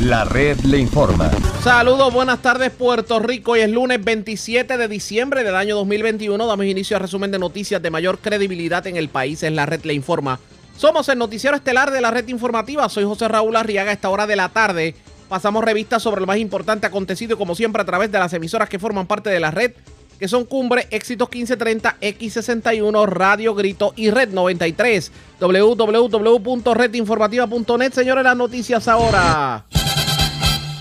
La red le informa. Saludos, buenas tardes Puerto Rico. Hoy es lunes 27 de diciembre del año 2021. Damos inicio al resumen de noticias de mayor credibilidad en el país. Es la red le informa. Somos el noticiero estelar de la red informativa. Soy José Raúl Arriaga. A esta hora de la tarde pasamos revistas sobre lo más importante acontecido como siempre a través de las emisoras que forman parte de la red que son Cumbre, Éxitos 1530, X61, Radio Grito y Red 93. www.redinformativa.net. Señores, las noticias ahora.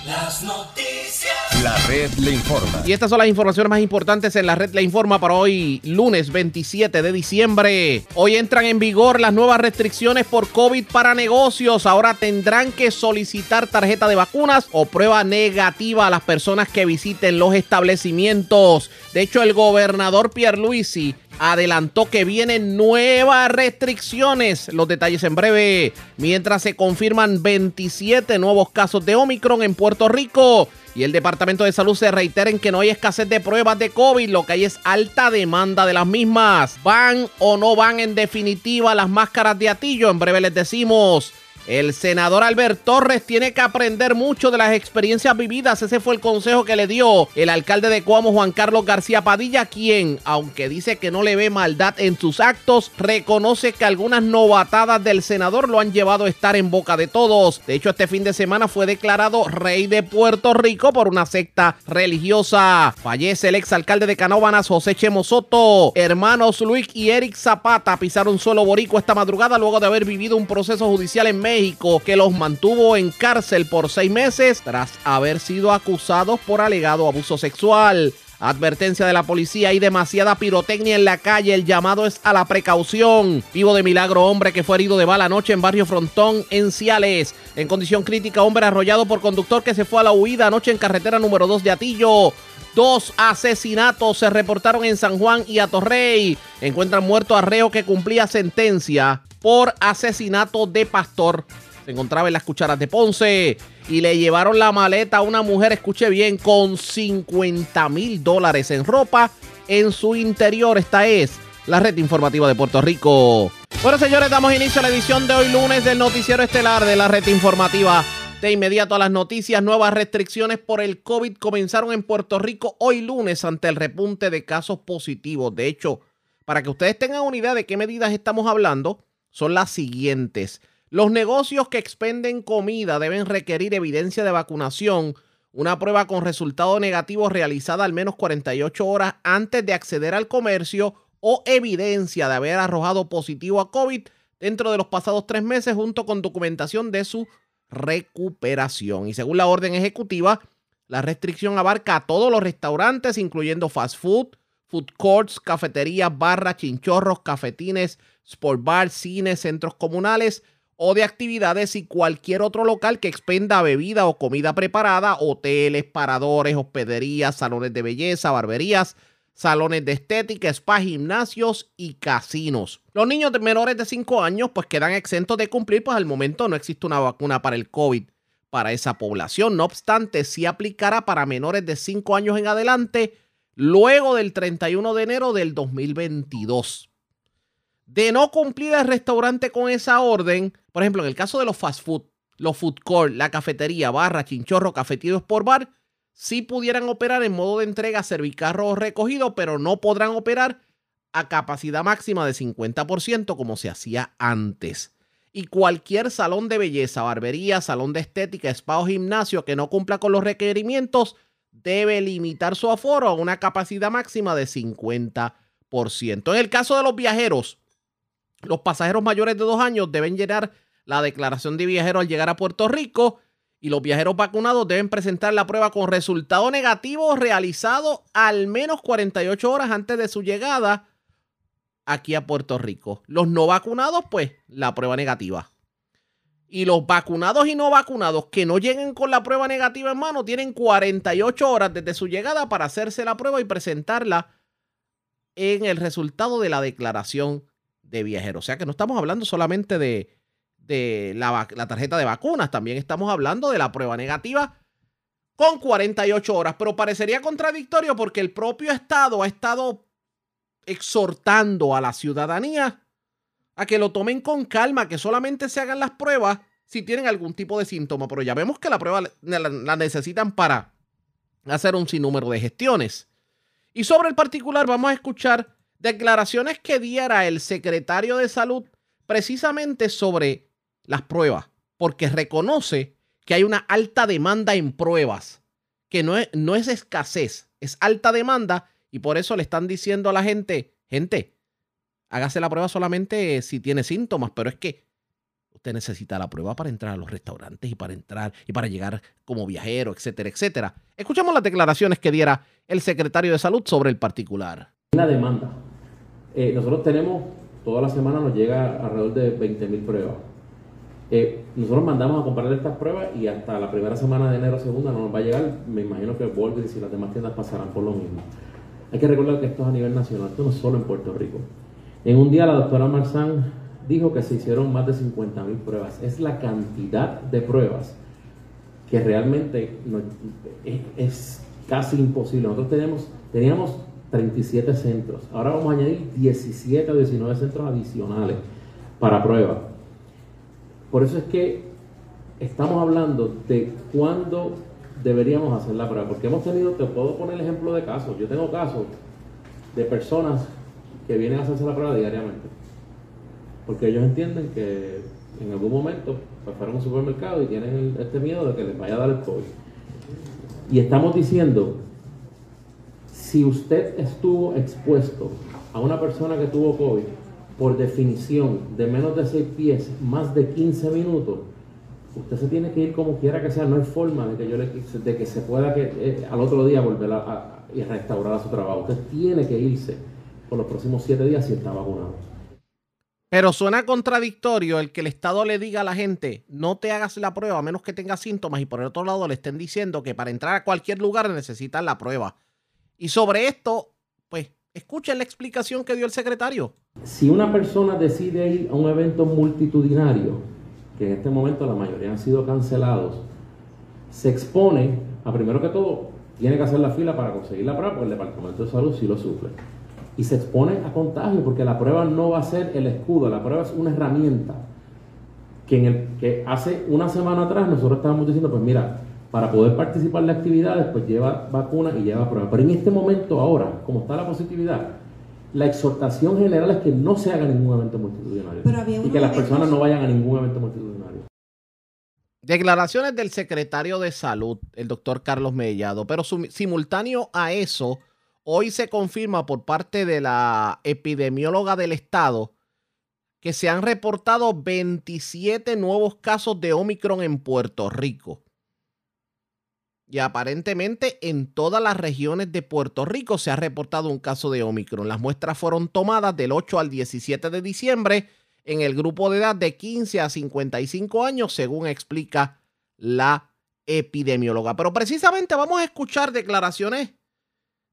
Las noticias. La red le informa. Y estas son las informaciones más importantes en la red le informa para hoy, lunes 27 de diciembre. Hoy entran en vigor las nuevas restricciones por COVID para negocios. Ahora tendrán que solicitar tarjeta de vacunas o prueba negativa a las personas que visiten los establecimientos. De hecho, el gobernador Pierluisi adelantó que vienen nuevas restricciones. Los detalles en breve. Mientras se confirman 27 nuevos casos de Omicron en Puerto Rico. Y el Departamento de Salud se reitera en que no hay escasez de pruebas de COVID, lo que hay es alta demanda de las mismas. ¿Van o no van en definitiva las máscaras de atillo? En breve les decimos. El senador Albert Torres tiene que aprender mucho de las experiencias vividas. Ese fue el consejo que le dio el alcalde de Cuamo, Juan Carlos García Padilla, quien, aunque dice que no le ve maldad en sus actos, reconoce que algunas novatadas del senador lo han llevado a estar en boca de todos. De hecho, este fin de semana fue declarado rey de Puerto Rico por una secta religiosa. Fallece el exalcalde de Canóbanas, José Chemo Soto. Hermanos Luis y Eric Zapata pisaron suelo borico esta madrugada luego de haber vivido un proceso judicial en México que los mantuvo en cárcel por seis meses tras haber sido acusados por alegado abuso sexual. Advertencia de la policía, hay demasiada pirotecnia en la calle, el llamado es a la precaución. Vivo de milagro, hombre que fue herido de bala anoche en Barrio Frontón, en Ciales. En condición crítica, hombre arrollado por conductor que se fue a la huida anoche en carretera número 2 de Atillo. Dos asesinatos se reportaron en San Juan y Atorrey. Encuentran muerto a reo que cumplía sentencia por asesinato de pastor. Se encontraba en las cucharas de Ponce y le llevaron la maleta a una mujer, escuche bien, con 50 mil dólares en ropa en su interior. Esta es la red informativa de Puerto Rico. Bueno, señores, damos inicio a la edición de hoy lunes del noticiero estelar de la red informativa. De inmediato a las noticias, nuevas restricciones por el COVID comenzaron en Puerto Rico hoy lunes ante el repunte de casos positivos. De hecho, para que ustedes tengan una idea de qué medidas estamos hablando, son las siguientes. Los negocios que expenden comida deben requerir evidencia de vacunación, una prueba con resultado negativo realizada al menos 48 horas antes de acceder al comercio o evidencia de haber arrojado positivo a COVID dentro de los pasados tres meses junto con documentación de su recuperación. Y según la orden ejecutiva, la restricción abarca a todos los restaurantes, incluyendo fast food, food courts, cafeterías, barras, chinchorros, cafetines, sport bars, cines, centros comunales o de actividades y cualquier otro local que expenda bebida o comida preparada, hoteles, paradores, hospederías, salones de belleza, barberías, salones de estética, spa, gimnasios y casinos. Los niños de menores de 5 años pues quedan exentos de cumplir, pues al momento no existe una vacuna para el COVID para esa población. No obstante, sí aplicará para menores de 5 años en adelante luego del 31 de enero del 2022. De no cumplir el restaurante con esa orden, por ejemplo, en el caso de los fast food, los food court, la cafetería, barra, chinchorro, cafeteros por bar, sí pudieran operar en modo de entrega, servicarro o recogido, pero no podrán operar a capacidad máxima de 50% como se hacía antes. Y cualquier salón de belleza, barbería, salón de estética, spa o gimnasio que no cumpla con los requerimientos debe limitar su aforo a una capacidad máxima de 50%. En el caso de los viajeros, los pasajeros mayores de dos años deben llenar la declaración de viajero al llegar a Puerto Rico y los viajeros vacunados deben presentar la prueba con resultado negativo realizado al menos 48 horas antes de su llegada aquí a Puerto Rico. Los no vacunados, pues, la prueba negativa. Y los vacunados y no vacunados que no lleguen con la prueba negativa en mano tienen 48 horas desde su llegada para hacerse la prueba y presentarla en el resultado de la declaración de viajero. O sea que no estamos hablando solamente de, la, tarjeta de vacunas. También estamos hablando de la prueba negativa con 48 horas. Pero parecería contradictorio porque el propio Estado ha estado exhortando a la ciudadanía a que lo tomen con calma, que solamente se hagan las pruebas si tienen algún tipo de síntoma, pero ya vemos que la prueba la, necesitan para hacer un sinnúmero de gestiones. Y sobre el particular vamos a escuchar declaraciones que diera el secretario de salud precisamente sobre las pruebas, porque reconoce que hay una alta demanda en pruebas, que no es, no es escasez, es alta demanda y por eso le están diciendo a la gente, gente, hágase la prueba solamente si tiene síntomas, pero es que usted necesita la prueba para entrar a los restaurantes y para entrar y para llegar como viajero, etcétera, etcétera. Escuchemos las declaraciones que diera el secretario de salud sobre el particular. La demanda. Eh, nosotros tenemos, toda la semana nos llega alrededor de 20 mil pruebas. Eh, nosotros mandamos a comprar estas pruebas y hasta la primera semana de enero segunda no nos va a llegar. Me imagino que Walgreens y las demás tiendas pasarán por lo mismo. Hay que recordar que esto es a nivel nacional, esto no es solo en Puerto Rico. En un día la doctora Marzán dijo que se hicieron más de 50 mil pruebas. Es la cantidad de pruebas que realmente es, casi imposible. Nosotros tenemos, teníamos 37 centros. Ahora vamos a añadir 17 o 19 centros adicionales para pruebas. Por eso es que estamos hablando de cuándo deberíamos hacer la prueba. Porque hemos tenido, te puedo poner el ejemplo de casos. Yo tengo casos de personas que vienen a hacerse la prueba diariamente. Porque ellos entienden que en algún momento pues, fueron a un supermercado y tienen este miedo de que les vaya a dar el COVID. Y estamos diciendo, si usted estuvo expuesto a una persona que tuvo COVID, por definición, de menos de 6 pies, más de 15 minutos, usted se tiene que ir como quiera que sea, no hay forma de que yo le, de que se pueda que eh, al otro día volver a, restaurar a su trabajo. Usted tiene que irse por los próximos siete días si está vacunado. Pero suena contradictorio el que el Estado le diga a la gente, no te hagas la prueba a menos que tengas síntomas y por el otro lado le estén diciendo que para entrar a cualquier lugar necesitan la prueba. Y sobre esto, pues, escuchen la explicación que dio el secretario. Si una persona decide ir a un evento multitudinario, que en este momento la mayoría han sido cancelados, se expone a primero que todo, tiene que hacer la fila para conseguir la prueba, porque el Departamento de Salud sí lo sufre. Y se expone a contagio, porque la prueba no va a ser el escudo, la prueba es una herramienta. Que, en el, que hace una semana atrás nosotros estábamos diciendo, pues mira, para poder participar de actividades, pues lleva vacuna y lleva prueba. Pero en este momento, ahora, como está la positividad, la exhortación general es que no se haga ningún evento multitudinario. y que las personas no vayan a ningún evento multitudinario. Declaraciones del secretario de Salud, el doctor Carlos Mellado, pero simultáneo a eso, hoy se confirma por parte de la epidemióloga del estado que se han reportado 27 nuevos casos de Omicron en Puerto Rico. Y aparentemente en todas las regiones de Puerto Rico se ha reportado un caso de Omicron. Las muestras fueron tomadas del 8 al 17 de diciembre en el grupo de edad de 15 a 55 años, según explica la epidemióloga. Pero precisamente vamos a escuchar declaraciones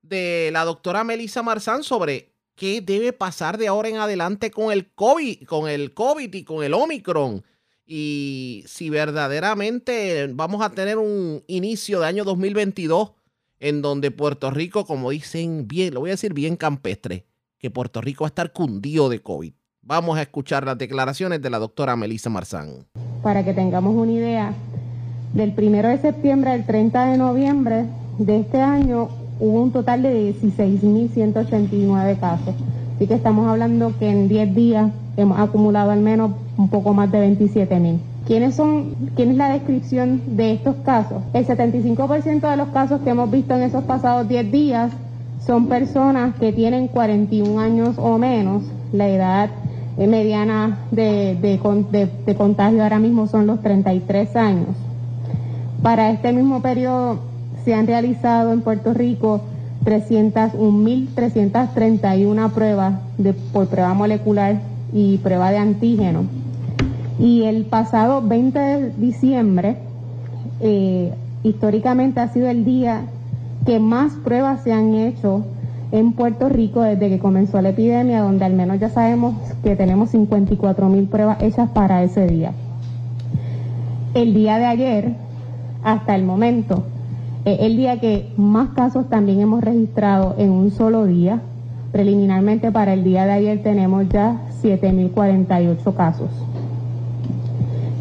de la doctora Melissa Marzán sobre qué debe pasar de ahora en adelante con el COVID, con el COVID y con el Omicron y si verdaderamente vamos a tener un inicio de año 2022 en donde Puerto Rico, como dicen bien, lo voy a decir bien campestre, que Puerto Rico va a estar cundido de COVID. Vamos a escuchar las declaraciones de la doctora Melissa Marzán. Para que tengamos una idea, del 1 de septiembre al 30 de noviembre de este año hubo un total de 16.189 casos. Así que estamos hablando que en 10 días hemos acumulado al menos un poco más de 27 mil. ¿Quiénes son, ¿Quién es la descripción de estos casos? El 75% de los casos que hemos visto en esos pasados 10 días son personas que tienen 41 años o menos. La edad eh, mediana de, de, contagio ahora mismo son los 33 años. Para este mismo periodo se han realizado en Puerto Rico 301.331 pruebas de, por prueba molecular y prueba de antígeno. Y el pasado 20 de diciembre, eh, históricamente ha sido el día que más pruebas se han hecho en Puerto Rico desde que comenzó la epidemia, donde al menos ya sabemos que tenemos 54 mil pruebas hechas para ese día. El día de ayer, hasta el momento, el día que más casos también hemos registrado en un solo día. Preliminarmente para el día de ayer tenemos ya 7.048 casos.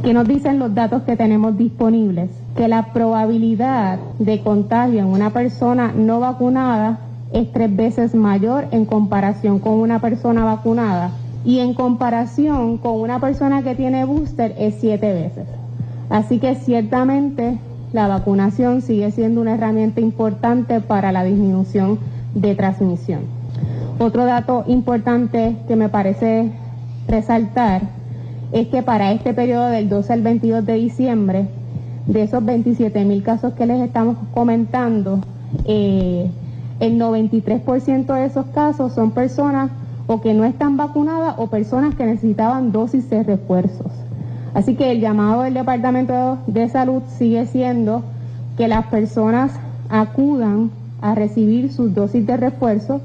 ¿Qué nos dicen los datos que tenemos disponibles? Que la probabilidad de contagio en una persona no vacunada es tres veces mayor en comparación con una persona vacunada y en comparación con una persona que tiene booster es siete veces. Así que ciertamente la vacunación sigue siendo una herramienta importante para la disminución de transmisión. Otro dato importante que me parece resaltar es que para este periodo del 12 al 22 de diciembre, de esos 27 mil casos que les estamos comentando, eh, el 93% de esos casos son personas o que no están vacunadas o personas que necesitaban dosis de refuerzos. Así que el llamado del Departamento de Salud sigue siendo que las personas acudan a recibir sus dosis de refuerzo,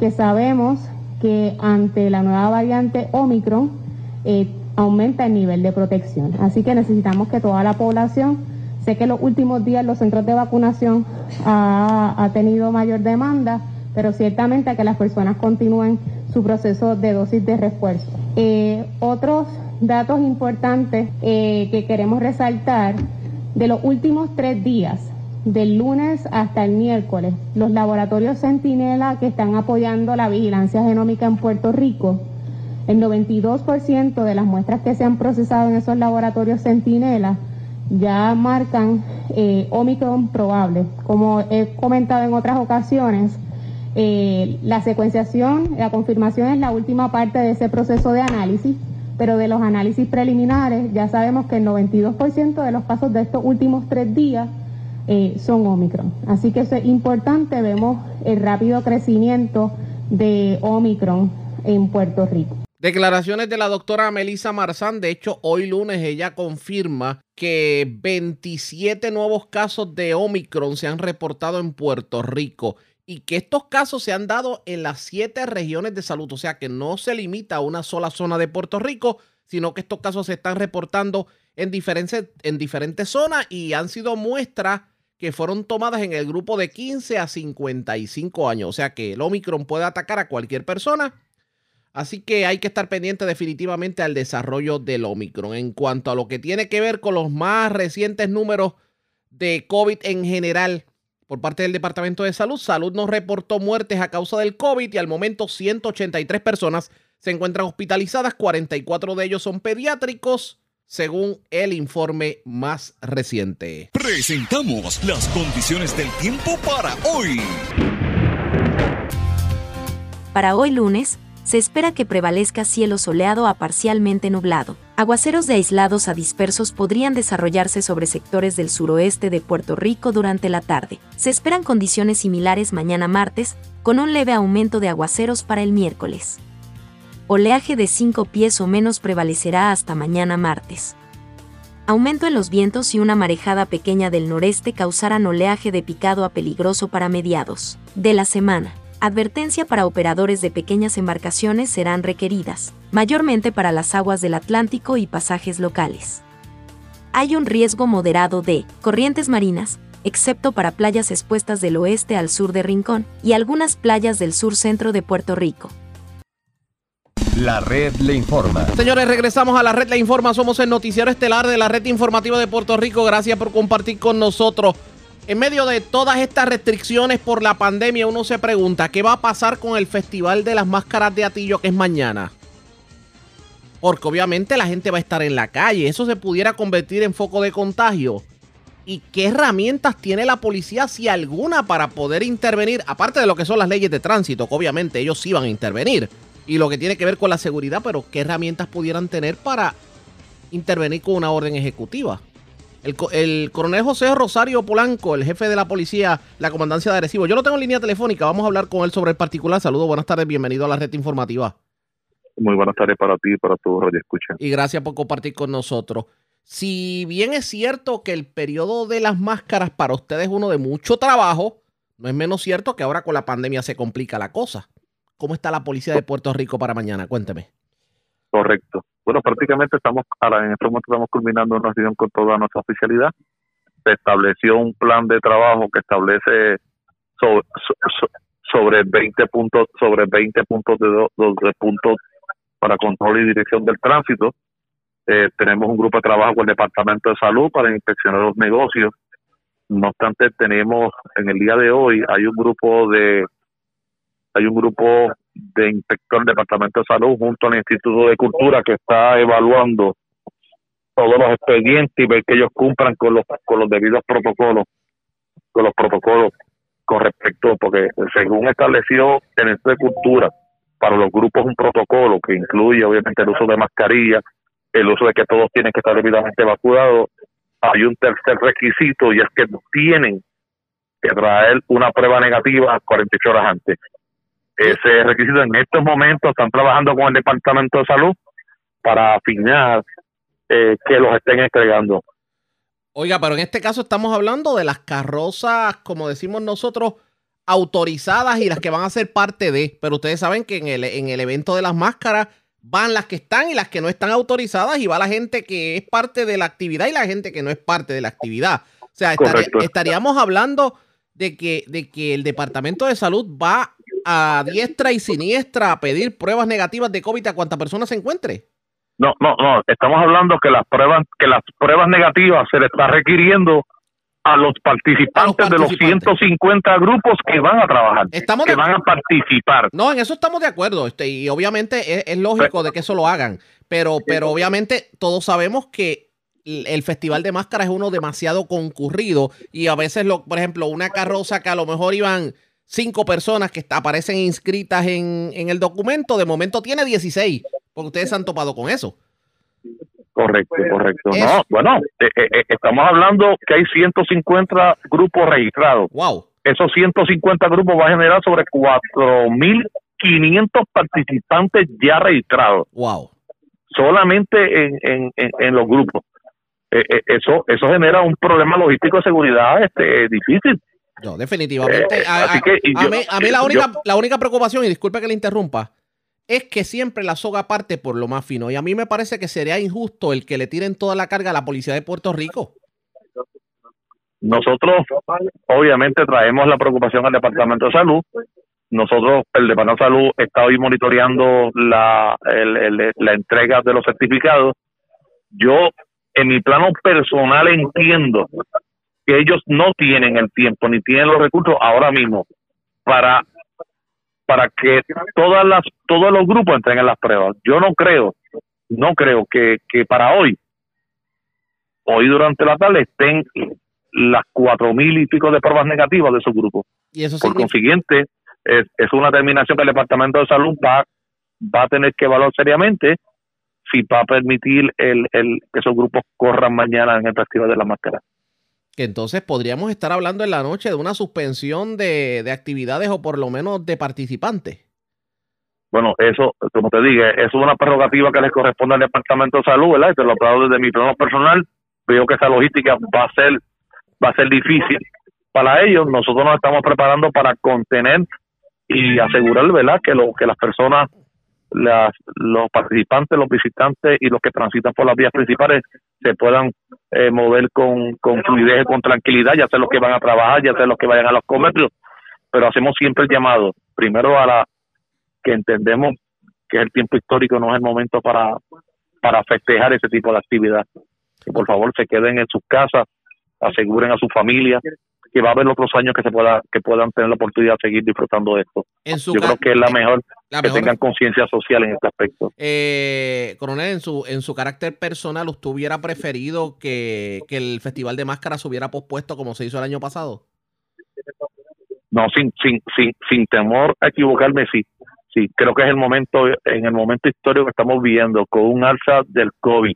que sabemos que ante la nueva variante Omicron eh, aumenta el nivel de protección. Así que necesitamos que toda la población, sé que los últimos días los centros de vacunación ha, tenido mayor demanda, pero ciertamente que las personas continúen su proceso de dosis de refuerzo. Eh, otros datos importantes eh, que queremos resaltar, de los últimos tres días, del lunes hasta el miércoles, los laboratorios Centinela que están apoyando la vigilancia genómica en Puerto Rico el 92% de las muestras que se han procesado en esos laboratorios Centinela ya marcan eh, Omicron probable. Como he comentado en otras ocasiones, eh, la secuenciación, la confirmación es la última parte de ese proceso de análisis, pero de los análisis preliminares ya sabemos que el 92% de los casos de estos últimos tres días eh, son Omicron. Así que eso es importante, vemos el rápido crecimiento de Omicron en Puerto Rico. Declaraciones de la doctora Melissa Marzán. De hecho, hoy lunes ella confirma que 27 nuevos casos de Omicron se han reportado en Puerto Rico y que estos casos se han dado en las siete regiones de salud. O sea que no se limita a una sola zona de Puerto Rico, sino que estos casos se están reportando en diferentes, en diferentes zonas y han sido muestras que fueron tomadas en el grupo de 15 a 55 años. O sea que el Omicron puede atacar a cualquier persona Así que hay que estar pendiente definitivamente al desarrollo del Omicron. En cuanto a lo que tiene que ver con los más recientes números de COVID en general por parte del Departamento de Salud, Salud nos reportó muertes a causa del COVID y al momento 183 personas se encuentran hospitalizadas, 44 de ellos son pediátricos, según el informe más reciente. Presentamos las condiciones del tiempo para hoy. Para hoy lunes, se espera que prevalezca cielo soleado a parcialmente nublado. Aguaceros de aislados a dispersos podrían desarrollarse sobre sectores del suroeste de Puerto Rico durante la tarde. Se esperan condiciones similares mañana martes, con un leve aumento de aguaceros para el miércoles. Oleaje de 5 pies o menos prevalecerá hasta mañana martes. Aumento en los vientos y una marejada pequeña del noreste causarán oleaje de picado a peligroso para mediados de la semana. Advertencia para operadores de pequeñas embarcaciones serán requeridas, mayormente para las aguas del Atlántico y pasajes locales. Hay un riesgo moderado de corrientes marinas, excepto para playas expuestas del oeste al sur de Rincón y algunas playas del sur centro de Puerto Rico. La red le informa. Señores, regresamos a la red le informa. Somos el noticiero estelar de la red informativa de Puerto Rico. Gracias por compartir con nosotros. En medio de todas estas restricciones por la pandemia, uno se pregunta, ¿qué va a pasar con el Festival de las Máscaras de Atillo que es mañana? Porque obviamente la gente va a estar en la calle, eso se pudiera convertir en foco de contagio. ¿Y qué herramientas tiene la policía, si alguna, para poder intervenir? Aparte de lo que son las leyes de tránsito, que obviamente ellos sí van a intervenir. Y lo que tiene que ver con la seguridad, pero ¿qué herramientas pudieran tener para intervenir con una orden ejecutiva? El, coronel José Rosario Polanco, el jefe de la policía, la comandancia de Arecibo. Yo lo tengo en línea telefónica, vamos a hablar con él sobre el particular. Saludos, buenas tardes, bienvenido a la red informativa. Muy buenas tardes para ti y para todos los que escuchan. Y gracias por compartir con nosotros. Si bien es cierto que el periodo de las máscaras para ustedes es uno de mucho trabajo, no es menos cierto que ahora con la pandemia se complica la cosa. ¿Cómo está la policía de Puerto Rico para mañana? Cuénteme. Correcto. Bueno, prácticamente estamos, ahora en este momento estamos culminando una reunión con toda nuestra oficialidad. Se estableció un plan de trabajo que establece sobre, sobre 20 puntos, sobre 20 puntos de, puntos para control y dirección del tránsito. Eh, tenemos un grupo de trabajo con el Departamento de Salud para inspeccionar los negocios. No obstante, tenemos en el día de hoy hay un grupo de hay un grupo de inspector del Departamento de Salud junto al Instituto de Cultura que está evaluando todos los expedientes y ver que ellos cumplan con los con los debidos protocolos con los protocolos con respecto porque según estableció el Instituto de Cultura para los grupos un protocolo que incluye obviamente el uso de mascarilla, el uso de que todos tienen que estar debidamente vacunados, hay un tercer requisito y es que tienen que traer una prueba negativa 48 horas antes. Ese requisito en estos momentos están trabajando con el Departamento de Salud para afinar eh, que los estén entregando. Oiga, pero en este caso estamos hablando de las carrozas, como decimos nosotros, autorizadas y las que van a ser parte de. Pero ustedes saben que en el, en el evento de las máscaras van las que están y las que no están autorizadas y va la gente que es parte de la actividad y la gente que no es parte de la actividad. O sea, estaríamos hablando de que, de que el Departamento de Salud va a diestra y siniestra a pedir pruebas negativas de COVID a cuanta persona se encuentre. No, no, no, estamos hablando que las pruebas, que las pruebas negativas se le está requiriendo a los participantes, de los 150 grupos que van a trabajar, que van a participar. No, en eso estamos de acuerdo, este, y obviamente es, lógico de que eso lo hagan, pero, pero obviamente todos sabemos que el Festival de Máscaras es uno demasiado concurrido y a veces, lo, por ejemplo, una carroza que a lo mejor iban cinco personas que aparecen inscritas en, en el documento, de momento tiene 16, porque ustedes han topado con eso. Correcto, correcto. No, bueno, eh, eh, eh, estamos hablando que hay 150 grupos registrados. Wow. Esos 150 grupos van a generar sobre 4.500 participantes ya registrados. Wow. Solamente en, en, en, los grupos. eso eso genera un problema logístico de seguridad este difícil. No, definitivamente. a, mí, la, única, la única preocupación, y disculpe que le interrumpa, es que siempre la soga parte por lo más fino. Y a mí me parece que sería injusto el que le tiren toda la carga a la policía de Puerto Rico. Nosotros, obviamente, traemos la preocupación al Departamento de Salud. Nosotros, el Departamento de Salud, está hoy monitoreando la, la entrega de los certificados. Yo, en mi plano personal, entiendo que ellos no tienen el tiempo ni tienen los recursos ahora mismo para para que todas las todos los grupos entreguen las pruebas. Yo no creo, no creo que, que para hoy, hoy durante la tarde estén las cuatro mil y pico de pruebas negativas de su grupo. ¿Y eso Por consiguiente, es, es una determinación que el Departamento de Salud va, va a tener que evaluar seriamente si va a permitir el, el, que esos grupos corran mañana en el Festival de la Máscara que entonces podríamos estar hablando en la noche de una suspensión de, actividades o por lo menos de participantes. Bueno, eso, como te dije, es una prerrogativa que les corresponde al Departamento de Salud, ¿verdad? Y te lo aplaudo desde mi plano personal. Veo que esa logística va a ser, va a ser difícil para ellos. Nosotros nos estamos preparando para contener y asegurar, ¿verdad? Que lo, que las personas las, los participantes, los visitantes y los que transitan por las vías principales se puedan eh, mover con, con fluidez y con tranquilidad, ya sea los que van a trabajar, ya sea los que vayan a los comercios, pero hacemos siempre el llamado, primero a la que entendemos que el tiempo histórico, no es el momento para, para festejar ese tipo de actividad. Que por favor se queden en sus casas, aseguren a su familia, que va a haber otros años que se pueda que puedan tener la oportunidad de seguir disfrutando de esto. Yo creo que es la mejor, que tengan conciencia social en este aspecto. Eh, coronel, en su en su carácter personal, ¿usted hubiera preferido que, el Festival de Máscaras se hubiera pospuesto como se hizo el año pasado? No, sin, sin, sin, sin temor a equivocarme, sí. Sí, creo que es el momento, en el momento histórico que estamos viviendo, con un alza del COVID,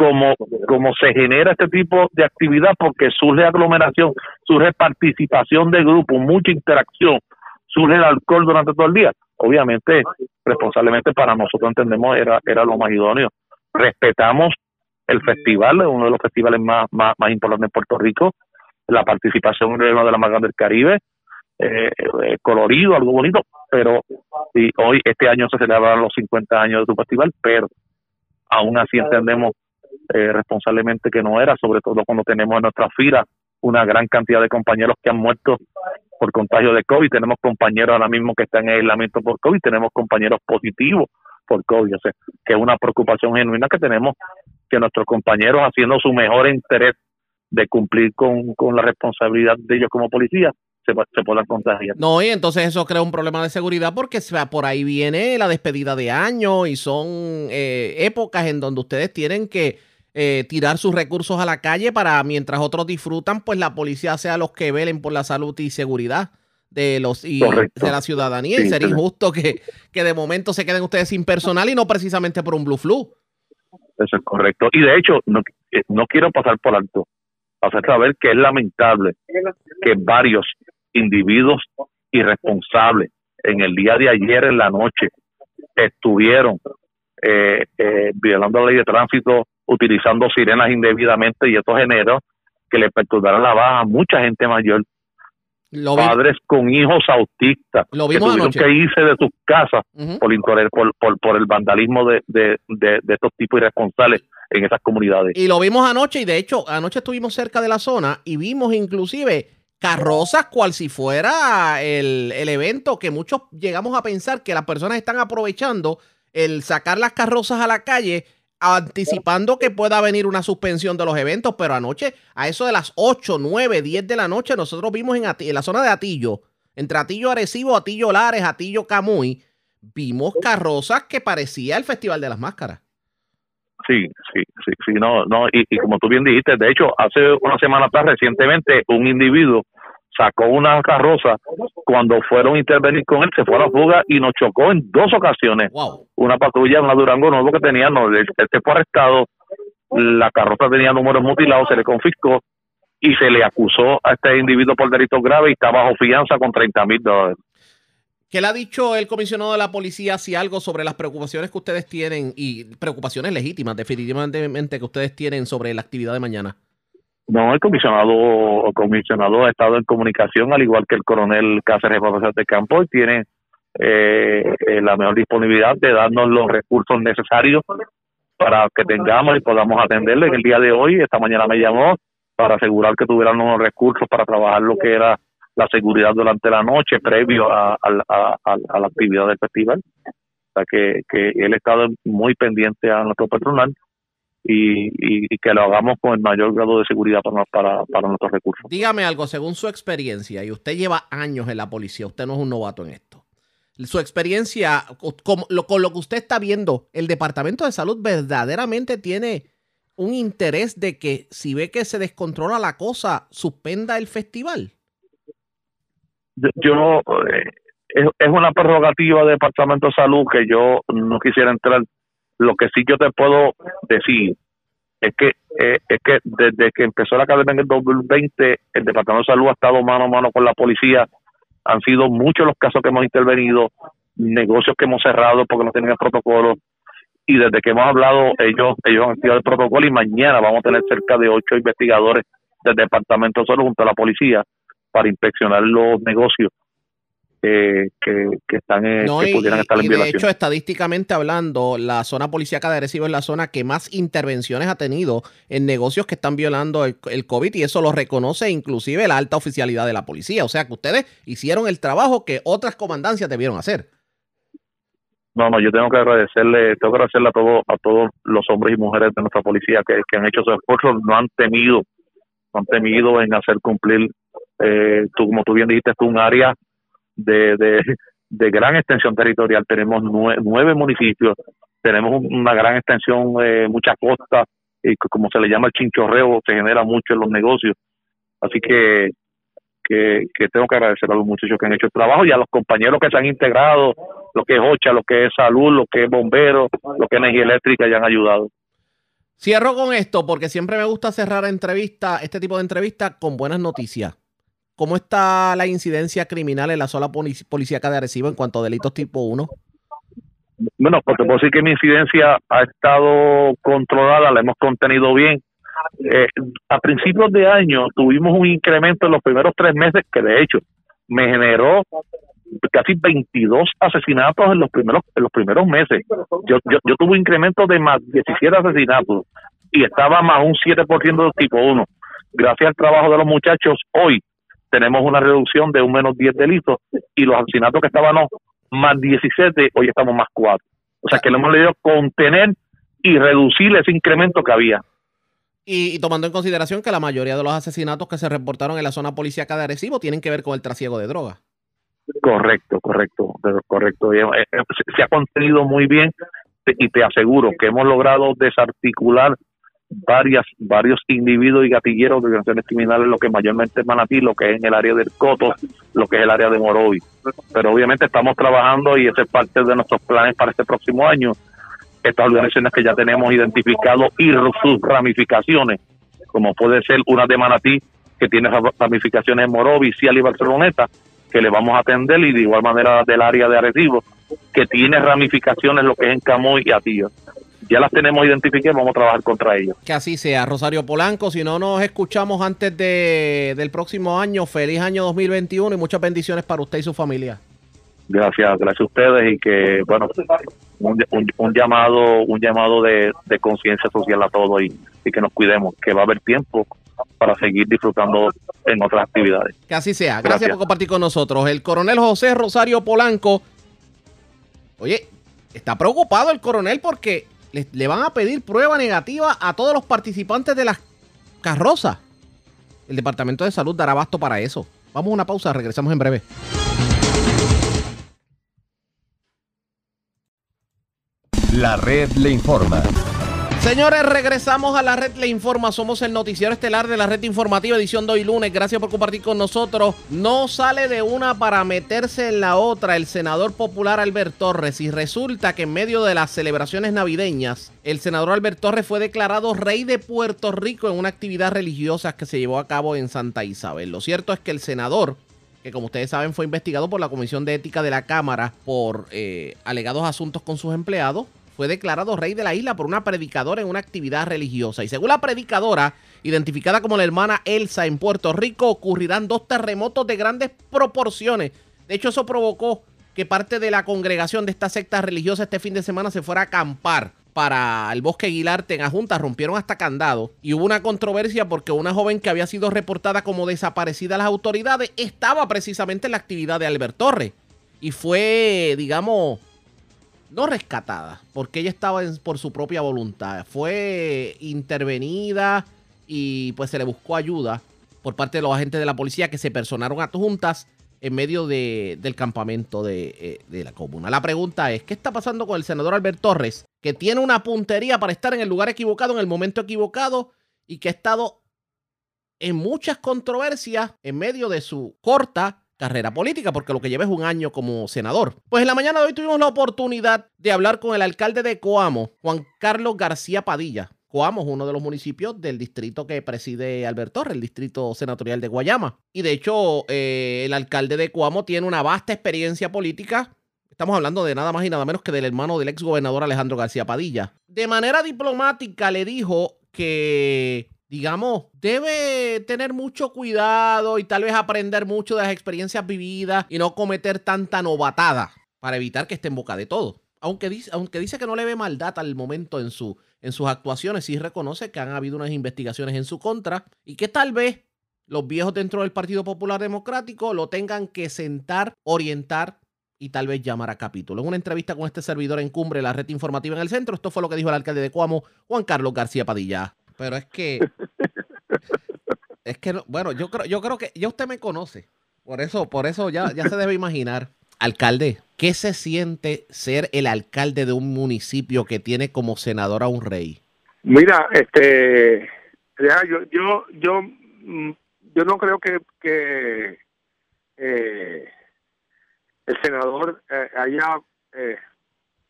como, como se genera este tipo de actividad porque surge aglomeración, surge participación de grupo, mucha interacción, surge el alcohol durante todo el día. Obviamente, responsablemente para nosotros entendemos era, era lo más idóneo. Respetamos el festival, uno de los festivales más, más, más importantes de Puerto Rico, la participación en uno de la más grandes del Caribe, eh, eh, colorido, algo bonito, pero y hoy, este año se celebran los 50 años de su festival, pero aún así entendemos eh, responsablemente que no era, sobre todo cuando tenemos en nuestra fila una gran cantidad de compañeros que han muerto por contagio de COVID, tenemos compañeros ahora mismo que están en aislamiento por COVID, tenemos compañeros positivos por COVID, o sea, que es una preocupación genuina que tenemos que nuestros compañeros haciendo su mejor interés de cumplir con, con la responsabilidad de ellos como policía se, se puedan contagiar. No, y entonces eso crea un problema de seguridad porque por ahí viene la despedida de año y son eh, épocas en donde ustedes tienen que eh, tirar sus recursos a la calle para mientras otros disfrutan, pues la policía sea los que velen por la salud y seguridad de los y de la ciudadanía y sería injusto que, que de momento se queden ustedes sin personal y no precisamente por un blue flu. Eso es correcto. Y de hecho, no, eh, no quiero pasar por alto, hacer saber que es lamentable que varios individuos irresponsables en el día de ayer en la noche estuvieron eh, eh, violando la ley de tránsito, utilizando sirenas indebidamente y esto generó que le perturbaran la baja a mucha gente mayor. Padres con hijos autistas lo que tuvieron que irse de sus casas por, por, por, el vandalismo de, de, de, estos tipos irresponsables en esas comunidades. Y lo vimos anoche y de hecho anoche estuvimos cerca de la zona y vimos inclusive carrozas cual si fuera el, el evento que muchos llegamos a pensar que las personas están aprovechando el sacar las carrozas a la calle anticipando que pueda venir una suspensión de los eventos, pero anoche, a eso de las 8, 9, 10 de la noche, nosotros vimos en, en la zona de Atillo, entre Atillo Arecibo, Atillo Lares, Atillo Camuy, vimos carrozas que parecía el Festival de las Máscaras. Sí, sí, sí, sí, no, no, y, y como tú bien dijiste, de hecho, hace una semana atrás, recientemente, un individuo sacó una carroza cuando fueron a intervenir con él, se fue a la fuga y nos chocó en dos ocasiones. Una patrulla, una Durango Nuevo que tenía, no, él, se fue arrestado, la carroza tenía números mutilados, se le confiscó y se le acusó a este individuo por delitos graves y está bajo fianza con 30 mil dólares. ¿Qué le ha dicho el comisionado de la policía si algo sobre las preocupaciones que ustedes tienen y preocupaciones legítimas definitivamente que ustedes tienen sobre la actividad de mañana? No, el comisionado, el comisionado ha estado en comunicación, al igual que el coronel Cáceres de Campo, y tiene eh, eh, la mejor disponibilidad de darnos los recursos necesarios para que tengamos y podamos atenderle. En el día de hoy, esta mañana me llamó para asegurar que tuvieran los recursos para trabajar lo que era la seguridad durante la noche previo a, la actividad del festival. O sea que, que él ha estado muy pendiente a nuestro personal y, que lo hagamos con el mayor grado de seguridad para, para, para, nuestros recursos. Dígame algo, según su experiencia, y usted lleva años en la policía, usted no es un novato en esto. Su experiencia, con lo, con lo que usted está viendo, ¿el Departamento de Salud verdaderamente tiene un interés de que si ve que se descontrola la cosa, suspenda el festival? Yo, eh, es, es, una prerrogativa del Departamento de Salud que yo no quisiera entrar lo que sí yo te puedo decir es que eh, es que desde que empezó la academia en el 2020, el Departamento de Salud ha estado mano a mano con la policía. Han sido muchos los casos que hemos intervenido, negocios que hemos cerrado porque no tenían protocolo. Y desde que hemos hablado, ellos ellos han activado el protocolo y mañana vamos a tener cerca de ocho investigadores del Departamento de Salud junto a la policía para inspeccionar los negocios que, están eh, que pudieran estar en De hecho, estadísticamente hablando, la zona policíaca de Arecibo es la zona que más intervenciones ha tenido en negocios que están violando el, COVID y eso lo reconoce inclusive la alta oficialidad de la policía. O sea que ustedes hicieron el trabajo que otras comandancias debieron hacer. No, no, yo tengo que agradecerle, tengo que agradecerle a todos, a todos los hombres y mujeres de nuestra policía que, han hecho su esfuerzo, no han temido, no han temido en hacer cumplir, eh, tú, como tú bien dijiste, es un área de, de, gran extensión territorial. Tenemos nueve, municipios, tenemos una gran extensión, eh, mucha costa, y como se le llama el chinchorreo, se genera mucho en los negocios. Así que, que, tengo que agradecer a los muchachos que han hecho el trabajo y a los compañeros que se han integrado, lo que es OCHA, lo que es salud, lo que es bomberos, lo que es energía eléctrica, y han ayudado. Cierro con esto porque siempre me gusta cerrar entrevista, este tipo de entrevistas con buenas noticias. ¿Cómo está la incidencia criminal en la sola policía de Arecibo en cuanto a delitos tipo 1? Bueno, pues te puedo decir que mi incidencia ha estado controlada, la hemos contenido bien. Eh, a principios de año tuvimos un incremento en los primeros tres meses que de hecho me generó casi 22 asesinatos en los primeros en los primeros meses. Yo, yo, yo tuve un incremento de más 17 asesinatos y estaba más un 7% de tipo 1. Gracias al trabajo de los muchachos, hoy tenemos una reducción de un menos 10 delitos y los asesinatos que estaban más 17, hoy estamos más 4. O sea que lo hemos leído contener y reducir ese incremento que había. Y, tomando en consideración que la mayoría de los asesinatos que se reportaron en la zona policíaca de Arecibo tienen que ver con el trasiego de drogas. Correcto, correcto, correcto. Eh, eh, se ha contenido muy bien y te aseguro que hemos logrado desarticular varias varios individuos y gatilleros de organizaciones criminales, lo que mayormente es Manatí, lo que es en el área del Coto, lo que es el área de Morovi. Pero obviamente estamos trabajando y ese es parte de nuestros planes para este próximo año. Estas organizaciones que ya tenemos identificado y sus ramificaciones, como puede ser una de Manatí, que tiene ramificaciones en Morovi, Cial y Barceloneta, que le vamos a atender, y de igual manera del área de Arecibo, que tiene ramificaciones lo que es en Camoy y Atillo ya las tenemos identificadas, vamos a trabajar contra ellos. Que así sea, Rosario Polanco, si no nos escuchamos antes de, del próximo año, feliz año 2021 y muchas bendiciones para usted y su familia. Gracias, gracias a ustedes y que, bueno, un, llamado un llamado de, conciencia social a todos y, que nos cuidemos, que va a haber tiempo para seguir disfrutando en otras actividades. Que así sea. Gracias, Gracias por compartir con nosotros. El coronel José Rosario Polanco. Oye, está preocupado el coronel porque le, van a pedir prueba negativa a todos los participantes de las carrozas. El Departamento de Salud dará abasto para eso. Vamos a una pausa, regresamos en breve. La red le informa. Señores, regresamos a la red Le Informa. Somos el noticiero estelar de la red informativa edición de hoy lunes. Gracias por compartir con nosotros. No sale de una para meterse en la otra el senador popular Albert Torres. Y resulta que en medio de las celebraciones navideñas, el senador Albert Torres fue declarado rey de Puerto Rico en una actividad religiosa que se llevó a cabo en Santa Isabel. Lo cierto es que el senador que como ustedes saben fue investigado por la Comisión de Ética de la Cámara por eh, alegados asuntos con sus empleados, fue declarado rey de la isla por una predicadora en una actividad religiosa. Y según la predicadora, identificada como la hermana Elsa en Puerto Rico, ocurrirán dos terremotos de grandes proporciones. De hecho, eso provocó que parte de la congregación de esta secta religiosa este fin de semana se fuera a acampar para el bosque Aguilarte en Ajunta, rompieron hasta candado y hubo una controversia porque una joven que había sido reportada como desaparecida a las autoridades estaba precisamente en la actividad de Albert Torres y fue, digamos, no rescatada, porque ella estaba por su propia voluntad. Fue intervenida y pues se le buscó ayuda por parte de los agentes de la policía que se personaron a juntas en medio del campamento de, eh, de, la comuna. La pregunta es, ¿qué está pasando con el senador Albert Torres, que tiene una puntería para estar en el lugar equivocado, en el momento equivocado, y que ha estado en muchas controversias en medio de su corta carrera política, porque lo que lleva es un año como senador. Pues en la mañana de hoy tuvimos la oportunidad de hablar con el alcalde de Coamo, Juan Carlos García Padilla. Coamo es uno de los municipios del distrito que preside Albert Torres, el distrito senatorial de Guayama. Y de hecho, eh, el alcalde de Coamo tiene una vasta experiencia política. Estamos hablando de nada más y nada menos que del hermano del ex gobernador Alejandro García Padilla. De manera diplomática le dijo que digamos, debe tener mucho cuidado y tal vez aprender mucho de las experiencias vividas y no cometer tanta novatada para evitar que esté en boca de todo. Aunque dice, aunque dice que no le ve maldad al momento en, su, en sus actuaciones, sí reconoce que han habido unas investigaciones en su contra y que tal vez los viejos dentro del Partido Popular Democrático lo tengan que sentar, orientar y tal vez llamar a capítulo. En una entrevista con este servidor en Cumbre, la red informativa en el centro, esto fue lo que dijo el alcalde de Cuamo, Juan Carlos García Padilla. Pero es que. es que, bueno, yo creo, yo creo que ya usted me conoce. Por eso, por eso ya, ya se debe imaginar. Alcalde, ¿qué se siente ser el alcalde de un municipio que tiene como senador a un rey? Mira, este, yo, yo, yo, mm, yo no creo que, que eh, el senador eh, haya eh,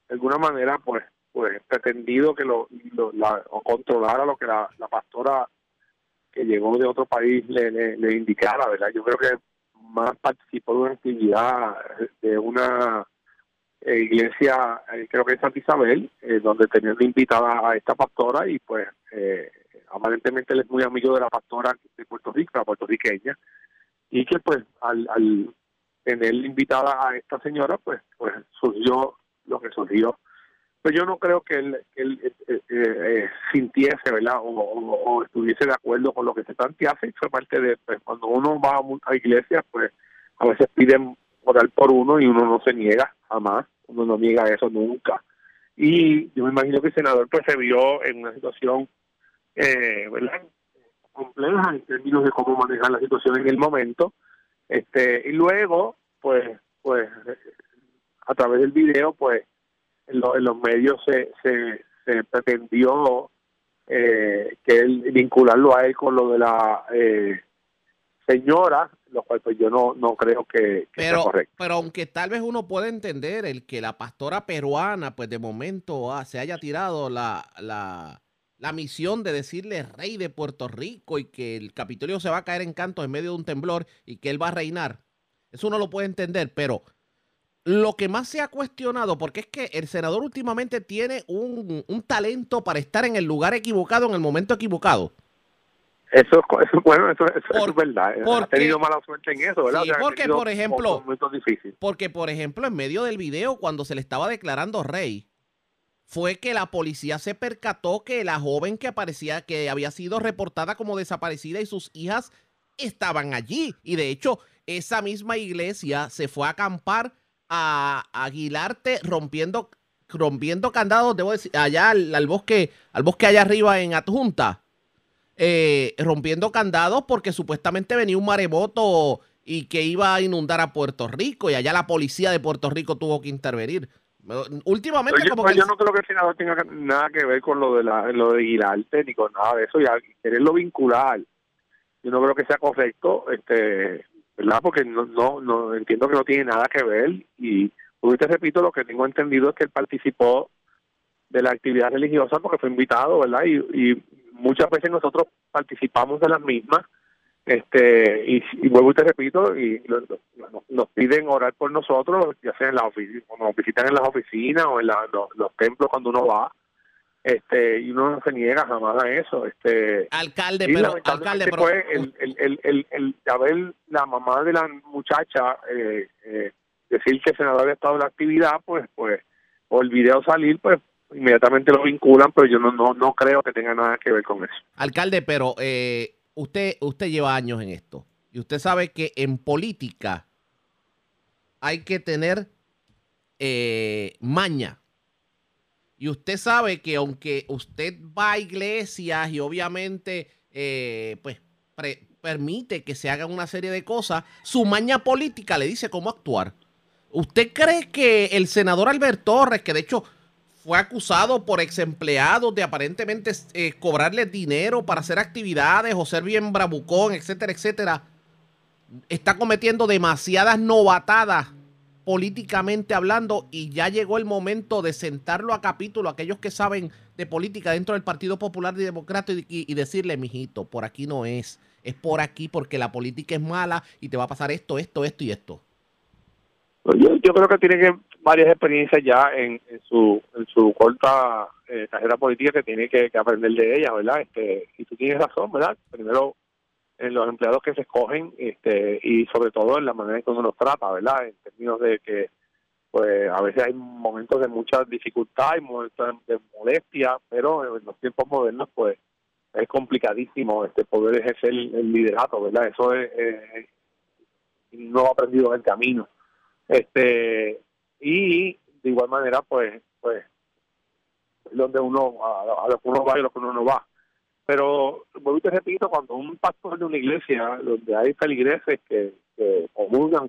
de alguna manera, pues, pues pretendido que lo, la, controlara lo que la, pastora que llegó de otro país le, indicara, ¿verdad? Yo creo que más participó de una actividad de una eh, iglesia, eh, creo que es Santa Isabel, eh, donde tenían invitada a esta pastora y pues aparentemente él es muy amigo de la pastora de Puerto Rico, la puertorriqueña, y que pues al, al tener invitada a esta señora, pues, pues surgió lo que surgió pues yo no creo que él, él eh, eh, eh, sintiese, ¿verdad? O, estuviese de acuerdo con lo que se plantease fue parte de, pues, cuando uno va a, iglesias, pues a veces piden orar por uno y uno no se niega jamás, uno no niega eso nunca. y yo me imagino que el senador pues se vio en una situación eh, ¿verdad? compleja en términos de cómo manejar la situación en el momento este y luego pues pues a través del video pues en, los medios se, se, se pretendió eh, que él vincularlo a él con lo de la eh, señora, lo cual pues yo no, no creo que, pero, sea correcto. Pero aunque tal vez uno pueda entender el que la pastora peruana pues de momento ah, se haya tirado la, la, la misión de decirle rey de Puerto Rico y que el Capitolio se va a caer en canto en medio de un temblor y que él va a reinar. Eso uno lo puede entender, pero lo que más se ha cuestionado, porque es que el senador últimamente tiene un, un talento para estar en el lugar equivocado en el momento equivocado. Eso, eso bueno, eso, es verdad. ha tenido mala suerte en eso, ¿verdad? Sí, porque, por ejemplo, porque, por ejemplo, en medio del video, cuando se le estaba declarando rey, fue que la policía se percató que la joven que aparecía, que había sido reportada como desaparecida y sus hijas estaban allí. Y de hecho, esa misma iglesia se fue a acampar a Aguilarte rompiendo, rompiendo candados, debo decir, allá al bosque, al bosque allá arriba en Adjunta eh, rompiendo candados porque supuestamente venía un maremoto y que iba a inundar a Puerto Rico y allá la policía de Puerto Rico tuvo que intervenir. Últimamente yo, como pues yo no creo que el senador tenga nada que ver con lo de la, lo de Girarte ni con nada de eso, ya quererlo vincular. Yo no creo que sea correcto, este, ¿verdad? Porque no, no, no entiendo que no tiene nada que ver y pues, te repito, lo que tengo entendido es que él participó de la actividad religiosa porque fue invitado, ¿verdad? Y, muchas veces nosotros participamos de las mismas este y, vuelvo y te repito y nos piden orar por nosotros ya sea en la oficina nos visitan en las oficinas o en los, templos cuando uno va este y uno no se niega jamás a eso este alcalde pero alcalde pero fue el, el, el, el, ver la mamá de la muchacha eh, eh, decir que el senador había estado en la actividad pues pues o el video salir pues inmediatamente lo vinculan, pero yo no, no, no creo que tenga nada que ver con eso. Alcalde, pero eh, usted, usted lleva años en esto y usted sabe que en política hay que tener eh, maña. Y usted sabe que aunque usted va a iglesias y obviamente eh, pues permite que se hagan una serie de cosas, su maña política le dice cómo actuar. ¿Usted cree que el senador Albert Torres, que de hecho fue acusado por ex empleados de aparentemente eh, cobrarle dinero para hacer actividades o ser bien bravucón, etcétera, etcétera, está cometiendo demasiadas novatadas políticamente hablando y ya llegó el momento de sentarlo a capítulo aquellos que saben de política dentro del Partido Popular y Democrático y, decirle, mijito, por aquí no es, es por aquí porque la política es mala y te va a pasar esto, esto, esto y esto. Yo, yo creo que tiene que varias experiencias ya en, su en su corta eh, carrera política que tiene que, aprender de ella, ¿verdad? Este, y tú tienes razón, ¿verdad? Primero en los empleados que se escogen este y sobre todo en la manera en que uno los trata, ¿verdad? En términos de que pues a veces hay momentos de mucha dificultad y momentos de, molestia, pero en los tiempos modernos pues es complicadísimo este poder ejercer el, liderato, ¿verdad? Eso es, no ha aprendido en el camino. Este y de igual manera pues pues donde uno a, lo que uno va y a lo que uno no va pero vuelvo y te repito cuando un pastor de una iglesia donde hay feligreses que, que comulgan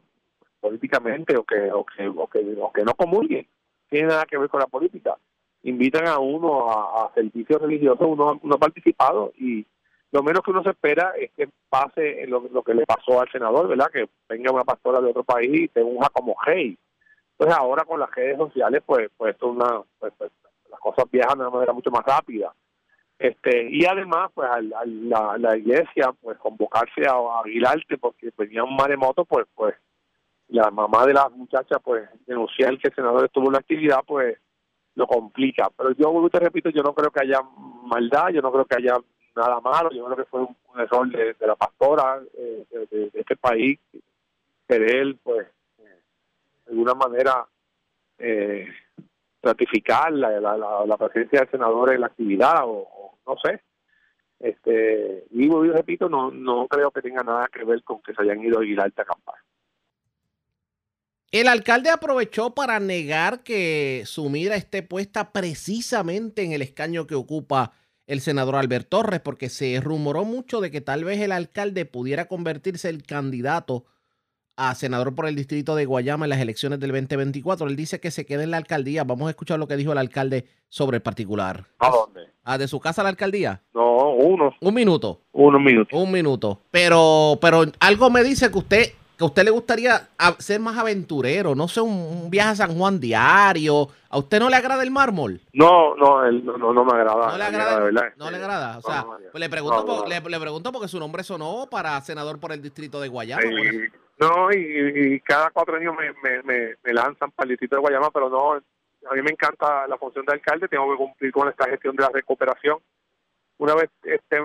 políticamente o que o que, o que o que no comulguen tiene nada que ver con la política invitan a uno a, servicios religiosos uno no ha participado y lo menos que uno se espera es que pase lo, lo que le pasó al senador, ¿verdad? Que venga una pastora de otro país y te unja como hey entonces ahora con las redes sociales, pues, pues, una, pues, pues, las cosas viajan de una manera mucho más rápida. Este, y además, pues la, la, iglesia, pues convocarse a, a Aguilarte porque venía un maremoto, pues, pues la mamá de la muchacha, pues denunciar que el senador estuvo en la actividad, pues lo complica. Pero yo te repito, yo no creo que haya maldad, yo no creo que haya nada malo, yo creo que fue un, error de, la pastora eh, de, este país, que de él, pues, de alguna manera eh, ratificar la, la, presencia del senador en la actividad o, no sé. Este, y yo repito, no, no creo que tenga nada que ver con que se hayan ido a Aguilar a acampar. El alcalde aprovechó para negar que su mira esté puesta precisamente en el escaño que ocupa el senador Albert Torres, porque se rumoró mucho de que tal vez el alcalde pudiera convertirse el candidato a senador por el distrito de Guayama en las elecciones del 2024. Él dice que se quede en la alcaldía. Vamos a escuchar lo que dijo el alcalde sobre el particular. ¿A dónde? ¿A de su casa a la alcaldía? No, uno. Un minuto. Unos minutos. Un minuto. Pero, pero algo me dice que usted que a usted le gustaría ser más aventurero, no sé, un, viaje a San Juan diario. ¿A usted no le agrada el mármol? No, no, no, no, no me agrada. No le agrada, no le agrada. O sea, pues le, pregunto le, pregunto porque su nombre sonó para senador por el distrito de Guayama. No, y, cada cuatro años me, me, me, lanzan para el distrito de Guayama, pero no, a mí me encanta la función de alcalde, tengo que cumplir con esta gestión de la recuperación una vez esté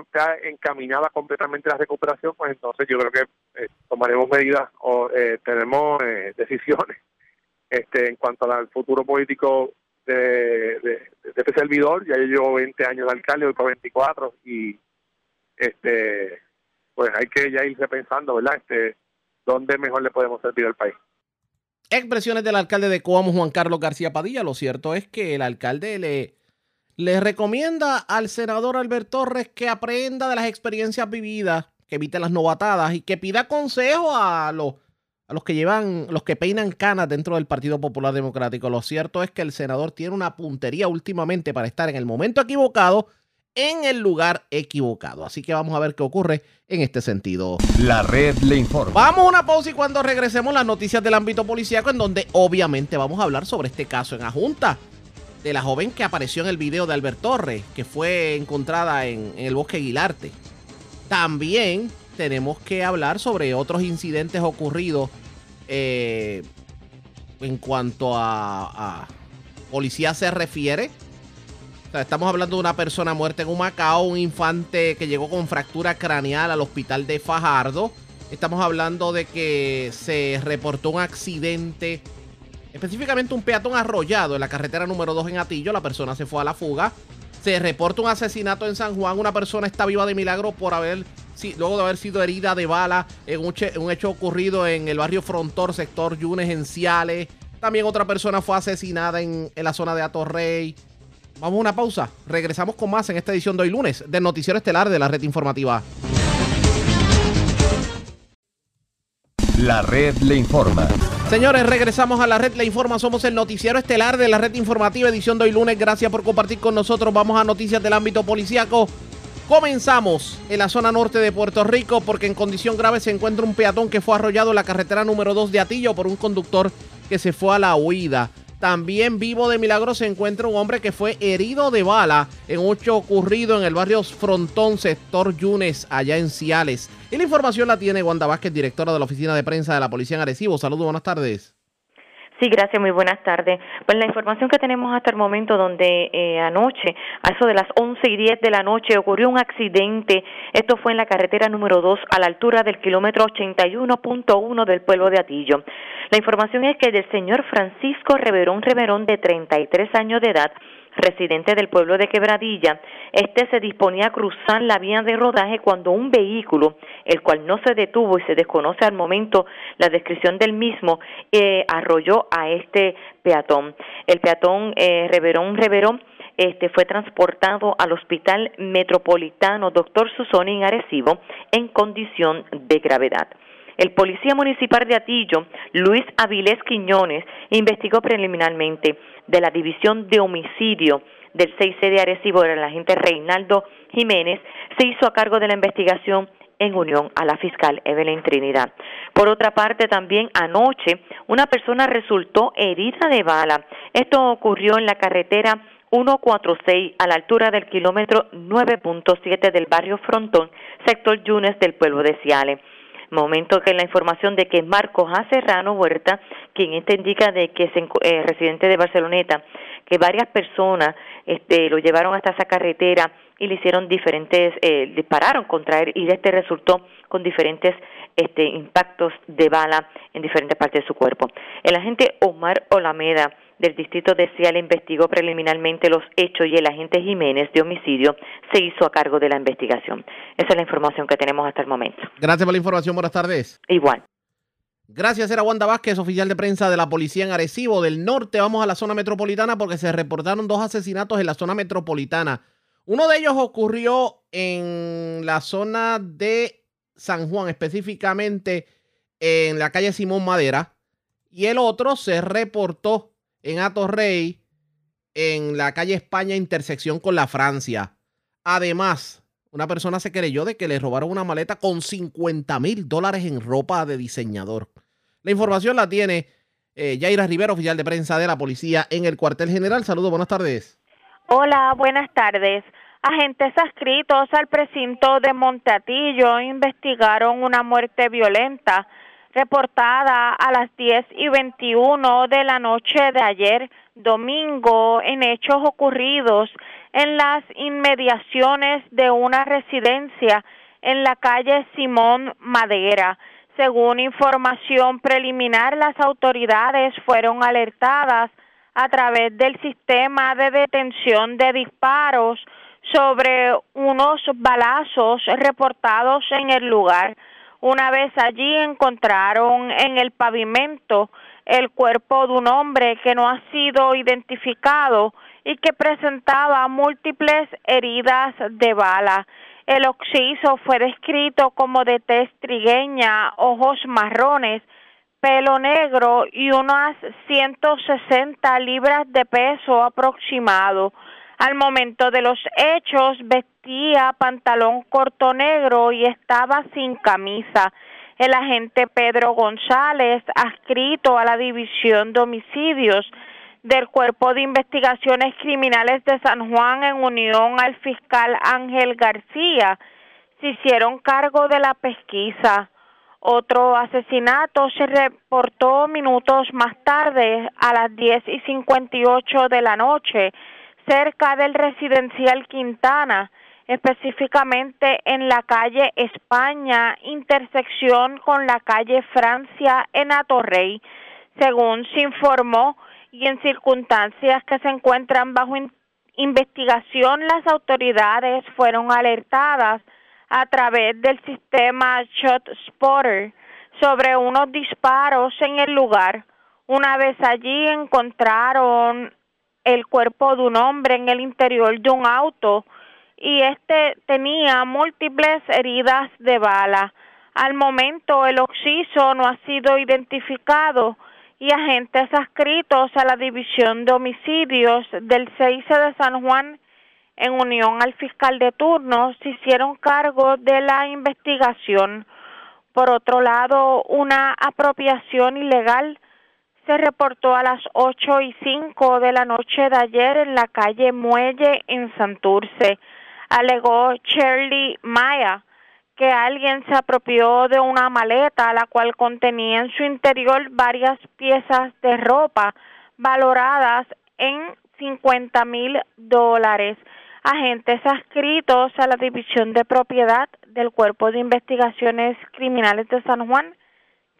encaminada completamente la recuperación, pues entonces yo creo que eh, tomaremos medidas o eh, tenemos eh, decisiones este en cuanto al futuro político de, este servidor. Ya yo llevo 20 años de alcalde, voy por 24 y este pues hay que ya irse pensando, ¿verdad? Este, ¿Dónde mejor le podemos servir al país? Expresiones del alcalde de Coamo, Juan Carlos García Padilla. Lo cierto es que el alcalde le le recomienda al senador Albert Torres que aprenda de las experiencias vividas, que evite las novatadas y que pida consejo a los, a los que llevan, los que peinan canas dentro del Partido Popular Democrático. Lo cierto es que el senador tiene una puntería últimamente para estar en el momento equivocado en el lugar equivocado. Así que vamos a ver qué ocurre en este sentido. La red le informa. Vamos a una pausa y cuando regresemos las noticias del ámbito policíaco en donde obviamente vamos a hablar sobre este caso en la Junta de la joven que apareció en el video de Albert Torres, que fue encontrada en, el bosque Aguilarte. También tenemos que hablar sobre otros incidentes ocurridos eh, en cuanto a, policía se refiere. Estamos hablando de una persona muerta en un Macao, un infante que llegó con fractura craneal al hospital de Fajardo. Estamos hablando de que se reportó un accidente específicamente un peatón arrollado en la carretera número 2 en Atillo. La persona se fue a la fuga. Se reporta un asesinato en San Juan. Una persona está viva de milagro por haber, luego de haber sido herida de bala en un, hecho ocurrido en el barrio Frontor, sector Yunes, en. También otra persona fue asesinada en, en la zona de Atorrey. Vamos a una pausa. Regresamos con más en esta edición de hoy lunes del Noticiero Estelar de la Red Informativa. La red le informa. Señores, regresamos a la red le informa. Somos el noticiero estelar de la red informativa, edición de hoy lunes. Gracias por compartir con nosotros. Vamos a noticias del ámbito policiaco. Comenzamos en la zona norte de Puerto Rico porque en condición grave se encuentra un peatón que fue arrollado en la carretera número 2 de Atillo por un conductor que se fue a la huida. También vivo de milagro se encuentra un hombre que fue herido de bala en un hecho ocurrido en el barrio Frontón, sector Yunes, allá en Ciales. Y la información la tiene Wanda Vázquez, directora de la oficina de prensa de la Policía en Arecibo. Saludos, buenas tardes. Sí, gracias, muy buenas tardes. Pues la información que tenemos hasta el momento, donde eh, anoche, a eso de las 11 y 10 de la noche, ocurrió un accidente. Esto fue en la carretera número 2, a la altura del kilómetro 81.1 del pueblo de Atillo. La información es que del señor Francisco Reverón Reverón, de 33 años de edad, residente del pueblo de Quebradilla, este se disponía a cruzar la vía de rodaje cuando un vehículo, el cual no se detuvo y se desconoce al momento la descripción del mismo, eh, arrolló a este peatón. El peatón eh, Reverón Reverón este, fue transportado al Hospital Metropolitano Doctor Susoni en Arecibo en condición de gravedad. El policía municipal de Atillo, Luis Avilés Quiñones, investigó preliminarmente de la División de Homicidio del 6C de Arecibo, el agente Reinaldo Jiménez, se hizo a cargo de la investigación en unión a la fiscal Evelyn Trinidad. Por otra parte, también anoche una persona resultó herida de bala. Esto ocurrió en la carretera 146 a la altura del kilómetro 9.7 del barrio Frontón, sector Yunes del pueblo de Ciales momento que la información de que Marcos A. Serrano Huerta, quien este indica de que es eh, residente de Barceloneta, que varias personas este, lo llevaron hasta esa carretera y le hicieron diferentes, eh, dispararon contra él y este resultó con diferentes este, impactos de bala en diferentes partes de su cuerpo. El agente Omar Olameda del distrito de Cial investigó preliminarmente los hechos y el agente Jiménez de homicidio se hizo a cargo de la investigación. Esa es la información que tenemos hasta el momento. Gracias por la información. Buenas tardes. Igual. Gracias, era Wanda Vázquez, oficial de prensa de la policía en Arecibo. Del norte vamos a la zona metropolitana porque se reportaron dos asesinatos en la zona metropolitana. Uno de ellos ocurrió en la zona de San Juan, específicamente en la calle Simón Madera. Y el otro se reportó en Atorrey, en la calle España, intersección con la Francia. Además, una persona se creyó de que le robaron una maleta con 50 mil dólares en ropa de diseñador. La información la tiene eh, Yaira Rivera, oficial de prensa de la policía en el cuartel general. Saludos, buenas tardes. Hola, buenas tardes. Agentes adscritos al precinto de Monteatillo investigaron una muerte violenta reportada a las 10 y 21 de la noche de ayer domingo en hechos ocurridos en las inmediaciones de una residencia en la calle Simón Madera. Según información preliminar, las autoridades fueron alertadas a través del sistema de detención de disparos sobre unos balazos reportados en el lugar. Una vez allí encontraron en el pavimento el cuerpo de un hombre que no ha sido identificado y que presentaba múltiples heridas de bala. El occiso fue descrito como de tez trigueña, ojos marrones, pelo negro y unas 160 libras de peso aproximado. Al momento de los hechos vestía pantalón corto negro y estaba sin camisa. El agente Pedro González, adscrito a la División de Homicidios, del Cuerpo de Investigaciones Criminales de San Juan en unión al fiscal Ángel García se hicieron cargo de la pesquisa. Otro asesinato se reportó minutos más tarde, a las 10 y 58 de la noche, cerca del residencial Quintana, específicamente en la calle España, intersección con la calle Francia en Atorrey. Según se informó, y en circunstancias que se encuentran bajo investigación, las autoridades fueron alertadas a través del sistema Shot Spotter sobre unos disparos en el lugar. Una vez allí encontraron el cuerpo de un hombre en el interior de un auto y este tenía múltiples heridas de bala. Al momento el occiso no ha sido identificado y agentes adscritos a la División de Homicidios del CIC de San Juan en unión al fiscal de turno se hicieron cargo de la investigación. Por otro lado, una apropiación ilegal se reportó a las ocho y cinco de la noche de ayer en la calle Muelle en Santurce. Alegó Shirley Maya, que alguien se apropió de una maleta la cual contenía en su interior varias piezas de ropa valoradas en 50 mil dólares. Agentes adscritos a la División de Propiedad del Cuerpo de Investigaciones Criminales de San Juan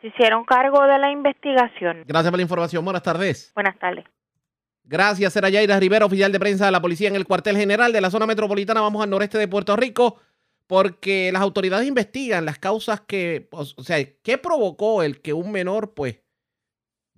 se hicieron cargo de la investigación. Gracias por la información. Buenas tardes. Buenas tardes. Gracias, era Yaira Rivera, oficial de prensa de la policía en el cuartel general de la zona metropolitana. Vamos al noreste de Puerto Rico porque las autoridades investigan las causas que, o sea, ¿qué provocó el que un menor, pues,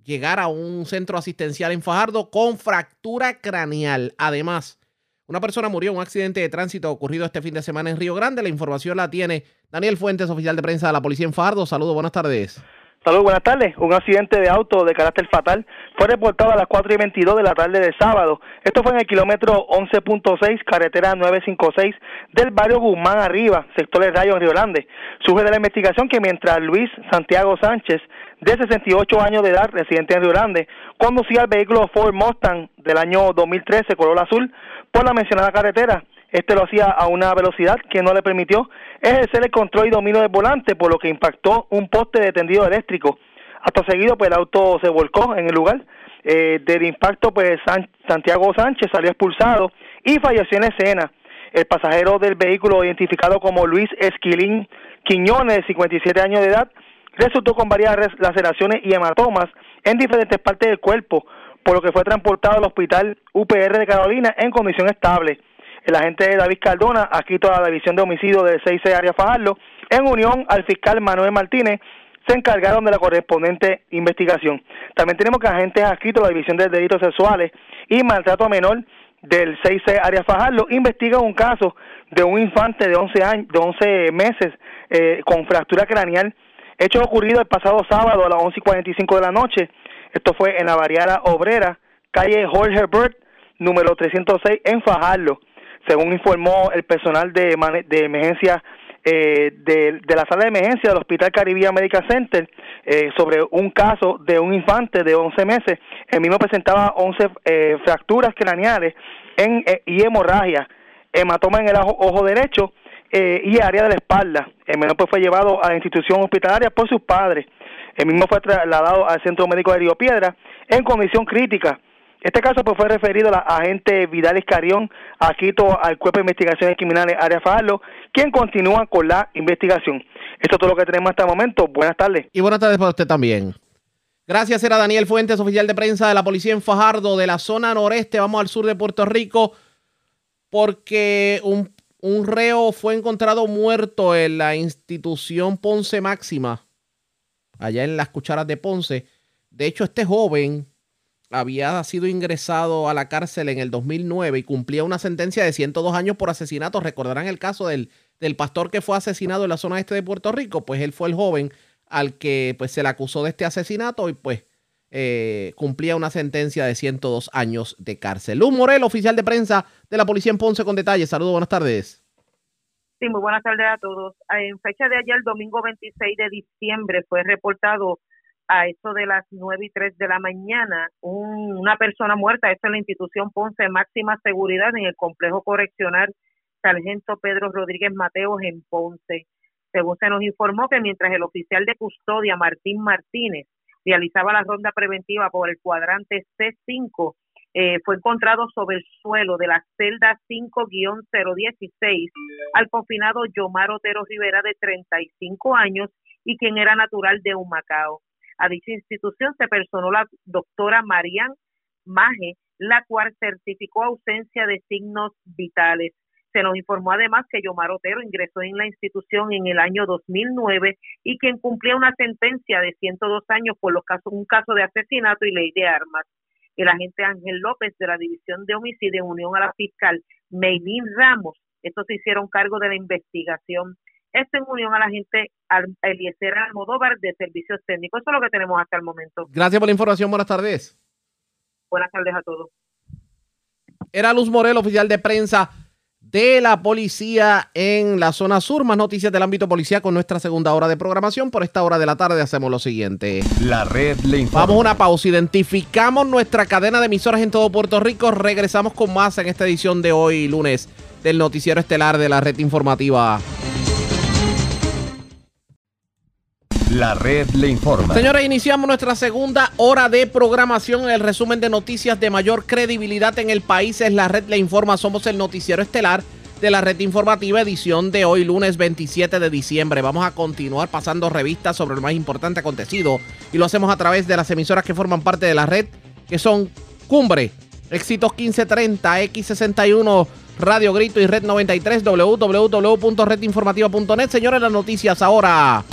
llegara a un centro asistencial en Fajardo con fractura craneal? Además, una persona murió en un accidente de tránsito ocurrido este fin de semana en Río Grande. La información la tiene Daniel Fuentes, oficial de prensa de la policía en Fajardo. Saludos, buenas tardes. Saludos, buenas tardes. Un accidente de auto de carácter fatal fue reportado a las 4 y 22 de la tarde de sábado. Esto fue en el kilómetro 11.6, carretera 956 del barrio Guzmán Arriba, sector de Rayo en Río Grande. Surge de la investigación que mientras Luis Santiago Sánchez, de 68 años de edad, residente en Río Grande, conducía el vehículo Ford Mustang del año 2013, color azul, por la mencionada carretera, este lo hacía a una velocidad que no le permitió ejercer el control y dominio del volante, por lo que impactó un poste de tendido eléctrico. Hasta seguido, pues el auto se volcó en el lugar. Eh, del impacto, pues Santiago Sánchez salió expulsado y falleció en escena. El pasajero del vehículo, identificado como Luis Esquilín Quiñones, de 57 años de edad, resultó con varias laceraciones y hematomas en diferentes partes del cuerpo, por lo que fue transportado al hospital UPR de Carolina en condición estable el agente David Cardona, aquí toda la división de homicidio del 6 Área Fajardo, en unión al fiscal Manuel Martínez, se encargaron de la correspondiente investigación. También tenemos que agentes adscritos a la División de Delitos Sexuales y Maltrato a Menor del 6C Área Fajardo investigan un caso de un infante de 11, años, de 11 meses eh, con fractura craneal, hecho ocurrido el pasado sábado a las 11 y 45 de la noche. Esto fue en la Variada Obrera, calle Jorge Burt, número 306 en Fajardo. Según informó el personal de, de emergencia eh, de, la sala de emergencia del Hospital Caribbean Medical Center eh, sobre un caso de un infante de 11 meses. El mismo presentaba 11 eh, fracturas craneales en, y hemorragia, hematoma en el ojo, derecho y área de la espalda. El menor pues, fue llevado a la institución hospitalaria por sus padres. El mismo fue trasladado al Centro Médico de Río Piedra en condición crítica. Este caso pues, fue referido a la agente Vidal Iscarión, Quito al Cuerpo de Investigaciones Criminales Área Fajardo, quien continúa con la investigación. Esto es todo lo que tenemos hasta el momento. Buenas tardes. Y buenas tardes para usted también. Gracias, era Daniel Fuentes, oficial de prensa de la policía en Fajardo, de la zona noreste. Vamos al sur de Puerto Rico, porque un, un reo fue encontrado muerto en la institución Ponce Máxima, allá en las cucharas de Ponce. De hecho, este joven había sido ingresado a la cárcel en el 2009 y cumplía una sentencia de 102 años por asesinato. Recordarán el caso del, del pastor que fue asesinado en la zona este de Puerto Rico. Pues él fue el joven al que pues, se le acusó de este asesinato y pues eh, cumplía una sentencia de 102 años de cárcel. Luz Morel, oficial de prensa de la policía en Ponce con detalles. Saludos, buenas tardes. Sí, muy buenas tardes a todos. En fecha de ayer, el domingo 26 de diciembre, fue reportado a eso de las nueve y tres de la mañana, una persona muerta, esto en la institución Ponce Máxima Seguridad en el complejo correccional Sargento Pedro Rodríguez Mateos en Ponce. Según se nos informó que mientras el oficial de custodia Martín Martínez realizaba la ronda preventiva por el cuadrante C5, eh, fue encontrado sobre el suelo de la celda 5-016 al confinado Yomar Otero Rivera de 35 años y quien era natural de Humacao. A dicha institución se personó la doctora Marian Maje, la cual certificó ausencia de signos vitales. Se nos informó además que Yomar Otero ingresó en la institución en el año 2009 y quien cumplía una sentencia de 102 años por los casos, un caso de asesinato y ley de armas. El agente Ángel López de la División de Homicidio en unión a la fiscal Meilín Ramos, estos se hicieron cargo de la investigación. Esto en unión a la gente Eliezer Almodóvar de Servicios Técnicos. Eso es lo que tenemos hasta el momento. Gracias por la información. Buenas tardes. Buenas tardes a todos. Era Luz Morel, oficial de prensa de la policía en la zona sur. Más noticias del ámbito policial con nuestra segunda hora de programación. Por esta hora de la tarde hacemos lo siguiente. La red le informa. Vamos a una pausa. Identificamos nuestra cadena de emisoras en todo Puerto Rico. Regresamos con más en esta edición de hoy, lunes, del noticiero estelar de la red informativa. La red le informa. Señores, iniciamos nuestra segunda hora de programación. El resumen de noticias de mayor credibilidad en el país es La red le informa. Somos el noticiero estelar de la red informativa edición de hoy, lunes 27 de diciembre. Vamos a continuar pasando revistas sobre lo más importante acontecido y lo hacemos a través de las emisoras que forman parte de la red, que son Cumbre, Éxitos 1530, X61, Radio Grito y Red 93, www.redinformativa.net. Señores, las noticias ahora.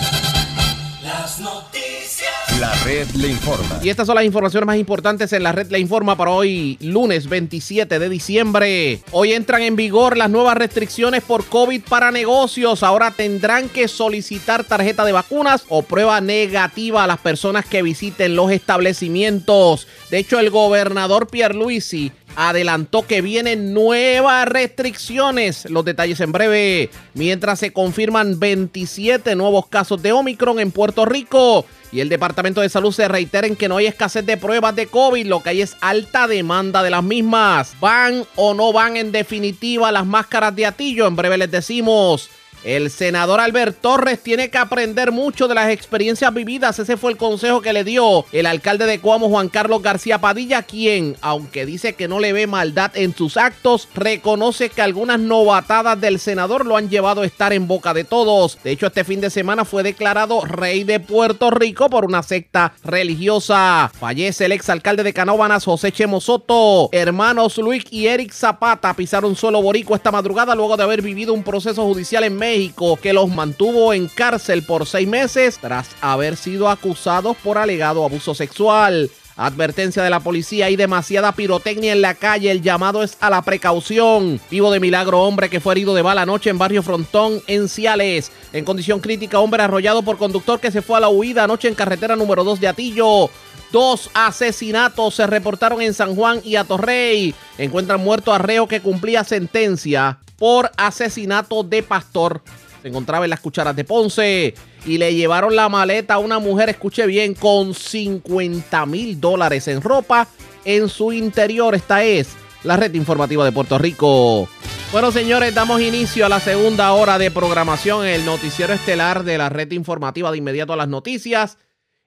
Las noticias. La red le informa. Y estas son las informaciones más importantes en la red le informa para hoy, lunes 27 de diciembre. Hoy entran en vigor las nuevas restricciones por COVID para negocios. Ahora tendrán que solicitar tarjeta de vacunas o prueba negativa a las personas que visiten los establecimientos. De hecho, el gobernador Pierluisi adelantó que vienen nuevas restricciones. Los detalles en breve. Mientras se confirman 27 nuevos casos de Omicron en Puerto Rico. Y el Departamento de Salud se reitera en que no hay escasez de pruebas de COVID, lo que hay es alta demanda de las mismas. ¿Van o no van en definitiva las máscaras de atillo? En breve les decimos. El senador Albert Torres tiene que aprender mucho de las experiencias vividas. Ese fue el consejo que le dio el alcalde de Cuamo, Juan Carlos García Padilla, quien, aunque dice que no le ve maldad en sus actos, reconoce que algunas novatadas del senador lo han llevado a estar en boca de todos. De hecho, este fin de semana fue declarado rey de Puerto Rico por una secta religiosa. Fallece el exalcalde de Canóbanas, José Chemo Soto. Hermanos Luis y Eric Zapata pisaron suelo borico esta madrugada luego de haber vivido un proceso judicial en México México, que los mantuvo en cárcel por seis meses tras haber sido acusados por alegado abuso sexual. Advertencia de la policía, hay demasiada pirotecnia en la calle, el llamado es a la precaución. Vivo de milagro, hombre que fue herido de bala anoche en Barrio Frontón, en Ciales. En condición crítica, hombre arrollado por conductor que se fue a la huida anoche en carretera número 2 de Atillo. Dos asesinatos se reportaron en San Juan y Atorrey. Encuentran muerto a reo que cumplía sentencia por asesinato de pastor. Se encontraba en las cucharas de Ponce y le llevaron la maleta a una mujer, escuche bien, con 50 mil dólares en ropa en su interior. Esta es la red informativa de Puerto Rico. Bueno, señores, damos inicio a la segunda hora de programación en el noticiero estelar de la red informativa de inmediato a las noticias.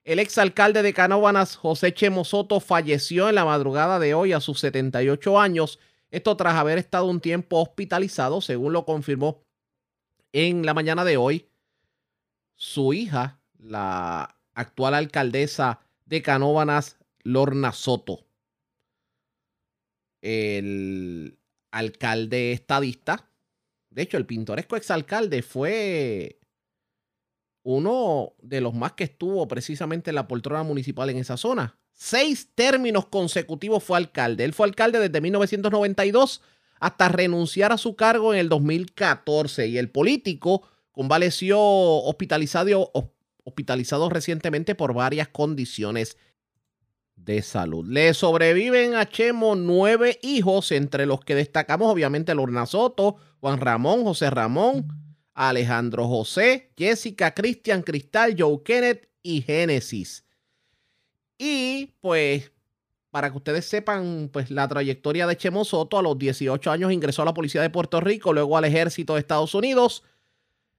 El exalcalde de Canóvanas, José Chemo Soto, falleció en la madrugada de hoy a sus 78 años. Esto tras haber estado un tiempo hospitalizado, según lo confirmó en la mañana de hoy su hija, la actual alcaldesa de Canóvanas, Lorna Soto. El alcalde estadista, de hecho, el pintoresco exalcalde fue uno de los más que estuvo precisamente en la poltrona municipal en esa zona. Seis términos consecutivos fue alcalde. Él fue alcalde desde 1992 hasta renunciar a su cargo en el 2014 y el político convaleció hospitalizado, hospitalizado recientemente por varias condiciones de salud. Le sobreviven a Chemo nueve hijos, entre los que destacamos obviamente Lorna Soto, Juan Ramón, José Ramón, Alejandro José, Jessica, Cristian, Cristal, Joe Kenneth y Génesis. Y pues, para que ustedes sepan, pues la trayectoria de Chemo Soto, a los 18 años ingresó a la Policía de Puerto Rico, luego al Ejército de Estados Unidos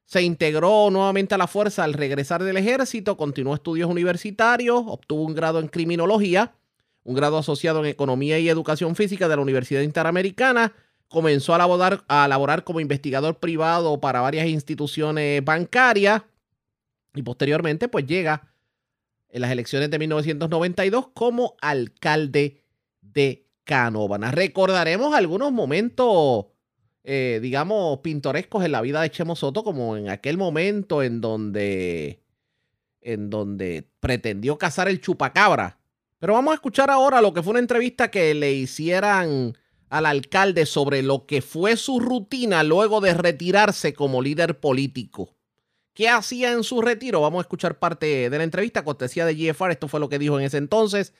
se integró nuevamente a la fuerza al regresar del ejército, continuó estudios universitarios, obtuvo un grado en criminología, un grado asociado en economía y educación física de la Universidad Interamericana, comenzó a laborar, a laborar como investigador privado para varias instituciones bancarias y posteriormente pues llega en las elecciones de 1992 como alcalde de Canóvanas. Recordaremos algunos momentos eh, digamos, pintorescos en la vida de Chemo Soto, como en aquel momento en donde, en donde pretendió cazar el chupacabra. Pero vamos a escuchar ahora lo que fue una entrevista que le hicieran al alcalde sobre lo que fue su rutina luego de retirarse como líder político. ¿Qué hacía en su retiro? Vamos a escuchar parte de la entrevista, cortesía de GFR. Esto fue lo que dijo en ese entonces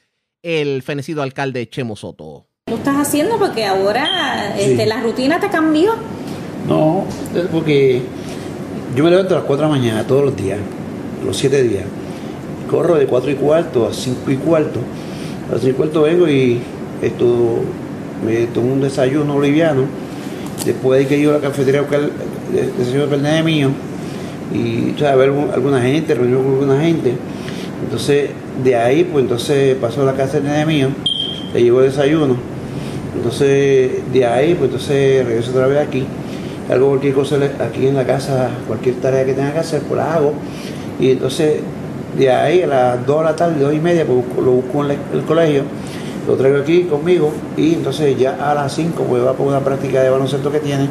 el fenecido alcalde Chemo Soto tú estás haciendo porque ahora este, la rutina te cambió. No, porque yo me levanto a las 4 de la mañana todos los días, los 7 días. Corro de 4 y cuarto a 5 y cuarto. A las 5 y cuarto vengo y esto, me tomo un desayuno liviano. Después hay que ir a la cafetería a buscar el desayuno del mío y o a ver alguna gente, reunirme con alguna gente. Entonces, de ahí, pues entonces paso a la casa del nene mío, le llevo el desayuno entonces, de ahí, pues entonces regreso otra vez aquí. Hago cualquier cosa aquí en la casa, cualquier tarea que tenga que hacer, pues la hago. Y entonces, de ahí a las 2 de la tarde, 2 y media, pues lo busco en el colegio, lo traigo aquí conmigo y entonces ya a las 5 pues va por una práctica de baloncesto que tiene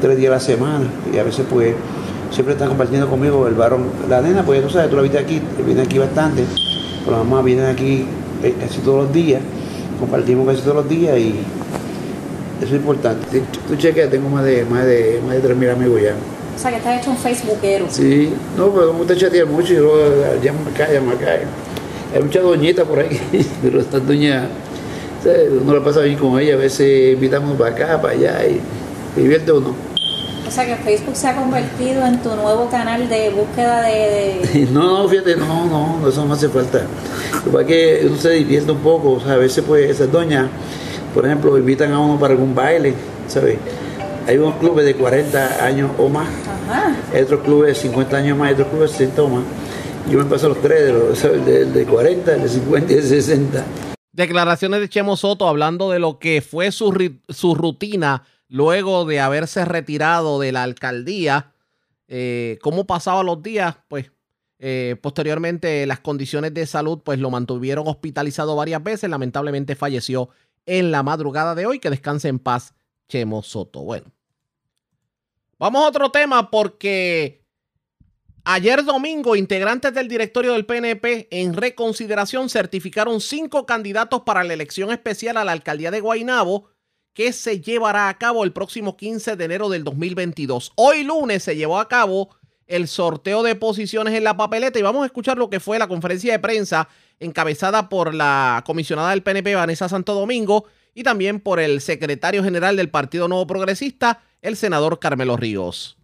tres días a la semana y a veces pues siempre están compartiendo conmigo el varón, la nena pues tú sabes, tú la viste aquí, viene aquí bastante, pues la mamá viene aquí eh, casi todos los días compartimos casi todos los días y eso es importante. Tú chequeas, tengo más de, más de, más de 3.000 amigos ya. O sea, que estás hecho un facebookero. Sí, no, pero como usted chatea mucho y luego llama acá, llama acá. Hay muchas doñitas por ahí, pero estas doñas, uno la pasa bien con ella, a veces invitamos para acá, para allá y divierte uno. O sea que Facebook se ha convertido en tu nuevo canal de búsqueda de... no, no, fíjate, no, no, eso no hace falta. Lo que que uno se divierte un poco, o sea, a veces pues esas doñas, por ejemplo, invitan a uno para algún baile, ¿sabes? Hay unos clubes de 40 años o más, hay otros clubes de 50 años más, hay otros clubes de 60 o más. Yo me paso los tres, de, los, de, 40, de 50 y de 60. Declaraciones de Chemo Soto hablando de lo que fue su, su rutina luego de haberse retirado de la alcaldía. Eh, ¿Cómo pasaba los días? Pues eh, posteriormente las condiciones de salud pues lo mantuvieron hospitalizado varias veces. Lamentablemente falleció en la madrugada de hoy. Que descanse en paz Chemo Soto. Bueno. Vamos a otro tema porque ayer domingo integrantes del directorio del PNP en reconsideración certificaron cinco candidatos para la elección especial a la alcaldía de Guaynabo que se llevará a cabo el próximo 15 de enero del 2022. Hoy lunes se llevó a cabo el sorteo de posiciones en la papeleta y vamos a escuchar lo que fue la conferencia de prensa encabezada por la comisionada del PNP Vanessa Santo Domingo y también por el secretario general del Partido Nuevo Progresista, el senador Carmelo Ríos.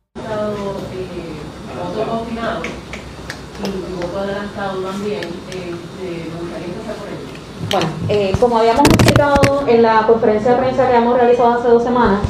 Bueno, eh, como habíamos explicado en la conferencia de prensa que hemos realizado hace dos semanas,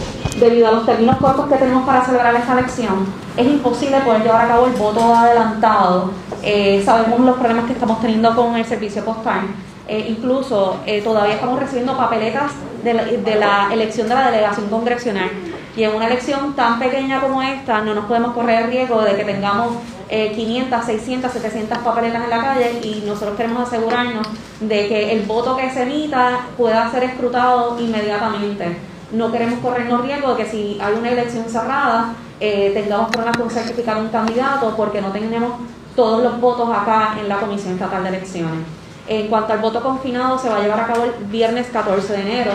debido a los términos cortos que tenemos para celebrar esta elección, es imposible poder llevar a cabo el voto adelantado. Eh, sabemos los problemas que estamos teniendo con el servicio postal. Eh, incluso todavía estamos recibiendo papeletas de la, de la, elección de la delegación congresional. Y en una elección tan pequeña como esta, no nos podemos correr el riesgo de que tengamos 500, 600, 700 papeletas en la calle y nosotros queremos asegurarnos de que el voto que se emita pueda ser escrutado inmediatamente. No queremos corrernos riesgo de que si hay una elección cerrada eh, tengamos problemas con certificar un candidato porque no tenemos todos los votos acá en la Comisión Estatal de Elecciones. En cuanto al voto confinado, se va a llevar a cabo el viernes 14 de enero.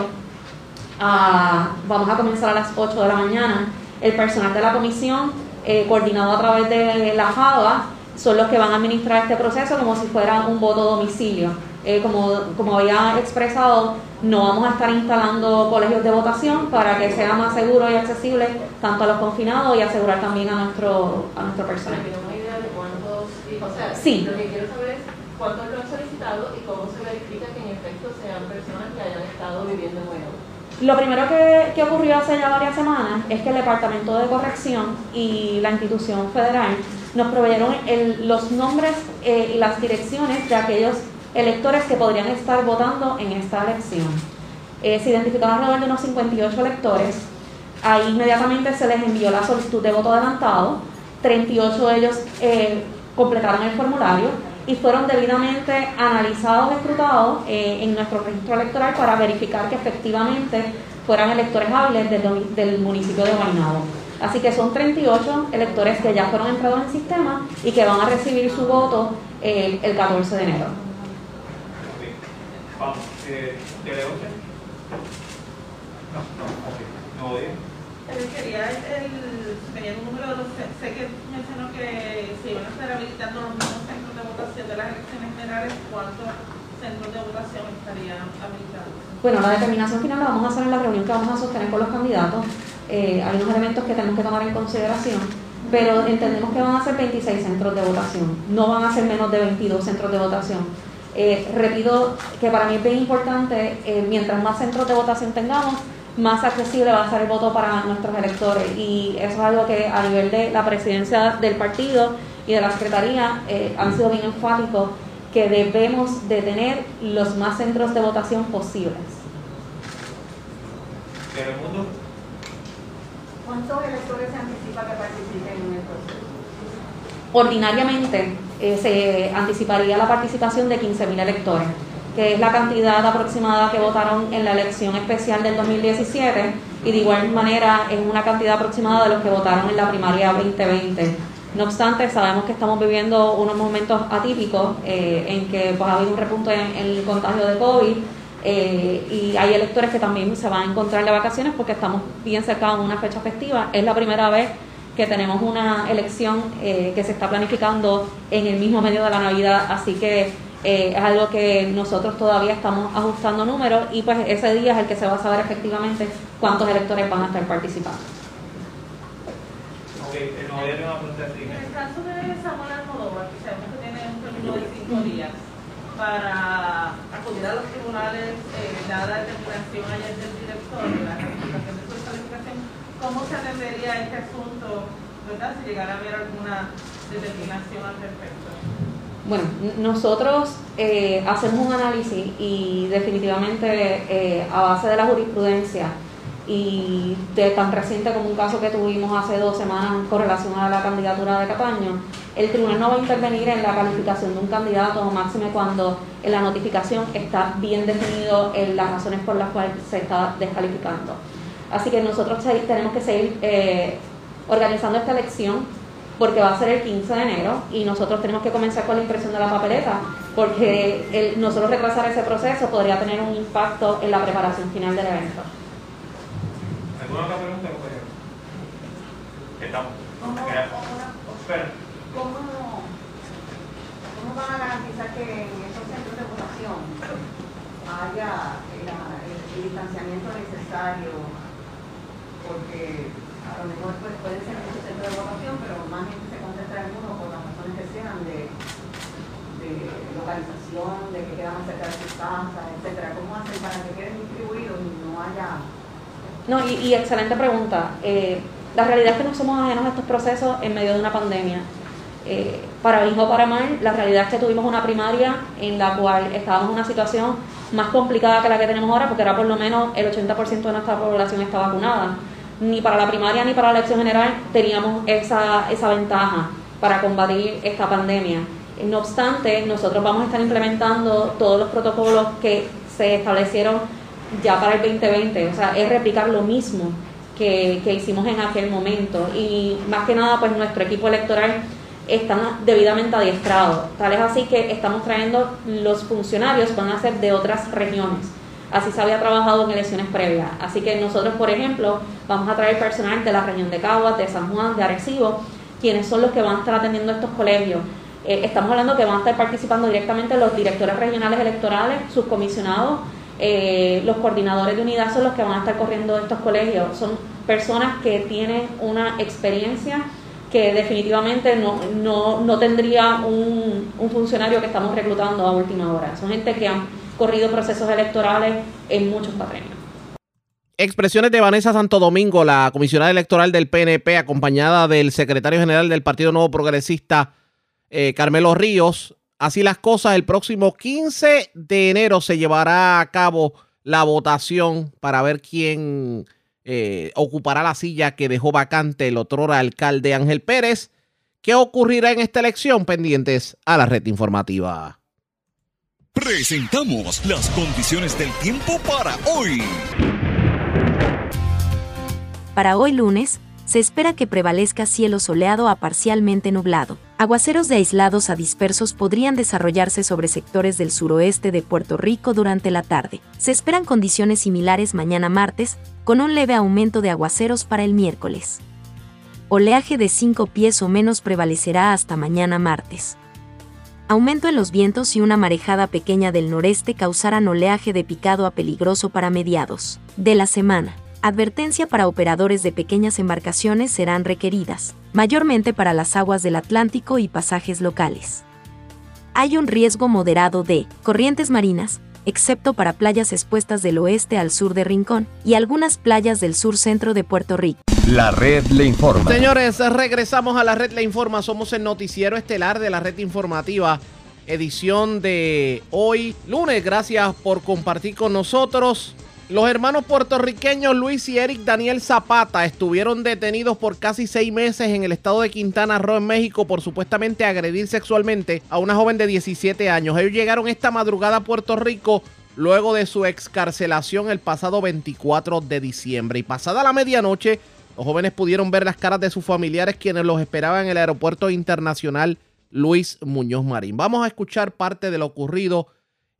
Ah, vamos a comenzar a las 8 de la mañana. El personal de la comisión eh, coordinado a través de la JAVA, son los que van a administrar este proceso como si fuera un voto domicilio. Eh, como, como había expresado, no vamos a estar instalando colegios de votación para que sea más seguro y accesible tanto a los confinados y asegurar también a nuestro, a nuestro personal. una idea de cuántos, sí. lo que quiero saber es cuántos lo han solicitado y cómo se verifica que en efecto sean personas que hayan estado viviendo en Guaynabo. Lo primero que, ocurrió hace ya varias semanas es que el Departamento de Corrección y la institución federal nos proveyeron los nombres eh, y las direcciones de aquellos electores que podrían estar votando en esta elección. Eh, se identificaron alrededor de unos 58 electores. Ahí inmediatamente se les envió la solicitud de voto adelantado. 38 de ellos eh, completaron el formulario y fueron debidamente analizados y escrutados eh, en nuestro registro electoral para verificar que efectivamente fueran electores hábiles del, municipio de Guaynabo. Así que son 38 electores que ya fueron entrados en el sistema y que van a recibir su voto eh, el 14 de enero. Vamos, eh, No, no, ok. No Quería el, tenía un número de sé que mencionó que se iban a estar habilitando los votación de las elecciones generales, ¿cuántos centros de votación estarían habilitados? Bueno, la determinación final la vamos a hacer en la reunión que vamos a sostener con los candidatos. Eh, hay unos elementos que tenemos que tomar en consideración, pero entendemos que van a ser 26 centros de votación, no van a ser menos de 22 centros de votación. Eh, repito que para mí es bien importante, eh, mientras más centros de votación tengamos, más accesible va a ser el voto para nuestros electores. Y eso es algo que a nivel de la presidencia del partido y de la Secretaría eh, han sido bien enfáticos que debemos de tener los más centros de votación posibles. ¿Cuántos electores se anticipa que participen en el proceso? Ordinariamente eh, se anticiparía la participación de 15.000 electores que es la cantidad aproximada que votaron en la elección especial del 2017 y de igual manera es una cantidad aproximada de los que votaron en la primaria 2020. No obstante, sabemos que estamos viviendo unos momentos atípicos eh, en que pues, ha habido un repunte en, el contagio de COVID eh, y hay electores que también se van a encontrar de vacaciones porque estamos bien cerca de una fecha festiva. Es la primera vez que tenemos una elección eh, que se está planificando en el mismo medio de la Navidad, así que eh, es algo que nosotros todavía estamos ajustando números y pues ese día es el que se va a saber efectivamente cuántos electores van a estar participando. Okay, no, una pregunta En el caso de Samuel Almodóvar, que sabemos que tiene un término de cinco días para acudir a los tribunales, eh, dada la determinación ayer del director de la representación de su calificación, ¿cómo se atendería este asunto, verdad, si llegara a haber alguna determinación al respecto? Bueno, nosotros eh, hacemos un análisis y definitivamente eh, a base de la jurisprudencia y de tan reciente como un caso que tuvimos hace dos semanas con relación a la candidatura de Cataño, el tribunal no va a intervenir en la calificación de un candidato, máxime cuando en la notificación está bien definido en las razones por las cuales se está descalificando. Así que nosotros tenemos que seguir eh, organizando esta elección porque va a ser el 15 de enero y nosotros tenemos que comenzar con la impresión de la papeleta porque el, nosotros retrasar ese proceso podría tener un impacto en la preparación final del evento. ¿Alguna otra pregunta, compañero? Estamos. Espera. ¿Cómo, ¿Cómo van a garantizar que en esos centros de votación haya la- el, el distanciamiento necesario? Porque a lo mejor pues, puede ser en esos centros de votación, pero más gente se concentra en uno por las razones que sean de, de localización, de que queda más cerca de sus casas, etcétera. ¿Cómo hacen para que queden distribuidos y no haya No, y, y excelente pregunta. Eh, la realidad es que no somos ajenos a estos procesos en medio de una pandemia. Eh, para bien o para mal, la realidad es que tuvimos una primaria en la cual estábamos en una situación más complicada que la que tenemos ahora, porque era por lo menos el 80% de nuestra población está vacunada. Ni para la primaria ni para la elección general teníamos esa, esa ventaja para combatir esta pandemia. No obstante, nosotros vamos a estar implementando todos los protocolos que se establecieron ya para el 2020, o sea, es replicar lo mismo que, que hicimos en aquel momento. Y más que nada pues nuestro equipo electoral está debidamente adiestrado, tal es así que estamos trayendo los funcionarios van a ser de otras regiones, así se había trabajado en elecciones previas, así que nosotros por ejemplo vamos a traer personal de la región de Caguas, de San Juan, de Arecibo, quienes son los que van a estar atendiendo estos colegios. Eh, estamos hablando que van a estar participando directamente los directores regionales electorales, sus comisionados, eh, los coordinadores de unidad son los que van a estar corriendo estos colegios. Son personas que tienen una experiencia que definitivamente no, no, no tendría un, un funcionario que estamos reclutando a última hora. Son gente que han corrido procesos electorales en muchos patrenios. Expresiones de Vanessa Santo Domingo, la comisionada electoral del PNP, acompañada del secretario general del Partido Nuevo Progresista, eh, Carmelo Ríos. Así las cosas, el próximo 15 de enero se llevará a cabo la votación para ver quién eh, ocupará la silla que dejó vacante el otrora alcalde Ángel Pérez. ¿Qué ocurrirá en esta elección? Pendientes a la red informativa. Presentamos las condiciones del tiempo para hoy. Para hoy lunes, se espera que prevalezca cielo soleado a parcialmente nublado. Aguaceros de aislados a dispersos podrían desarrollarse sobre sectores del suroeste de Puerto Rico durante la tarde. Se esperan condiciones similares mañana martes, con un leve aumento de aguaceros para el miércoles. Oleaje de 5 pies o menos prevalecerá hasta mañana martes. Aumento en los vientos y una marejada pequeña del noreste causarán oleaje de picado a peligroso para mediados de la semana. Advertencia para operadores de pequeñas embarcaciones serán requeridas, mayormente para las aguas del Atlántico y pasajes locales. Hay un riesgo moderado de corrientes marinas, excepto para playas expuestas del oeste al sur de Rincón y algunas playas del sur centro de Puerto Rico. La red le informa. Señores, regresamos a la red Le Informa. Somos el noticiero estelar de la red informativa, edición de hoy, lunes. Gracias por compartir con nosotros. Los hermanos puertorriqueños Luis y Eric Daniel Zapata estuvieron detenidos por casi seis meses en el estado de Quintana Roo, en México, por supuestamente agredir sexualmente a una joven de 17 años. Ellos llegaron esta madrugada a Puerto Rico luego de su excarcelación el pasado 24 de diciembre. Y pasada la medianoche, los jóvenes pudieron ver las caras de sus familiares quienes los esperaban en el aeropuerto internacional Luis Muñoz Marín. Vamos a escuchar parte de lo ocurrido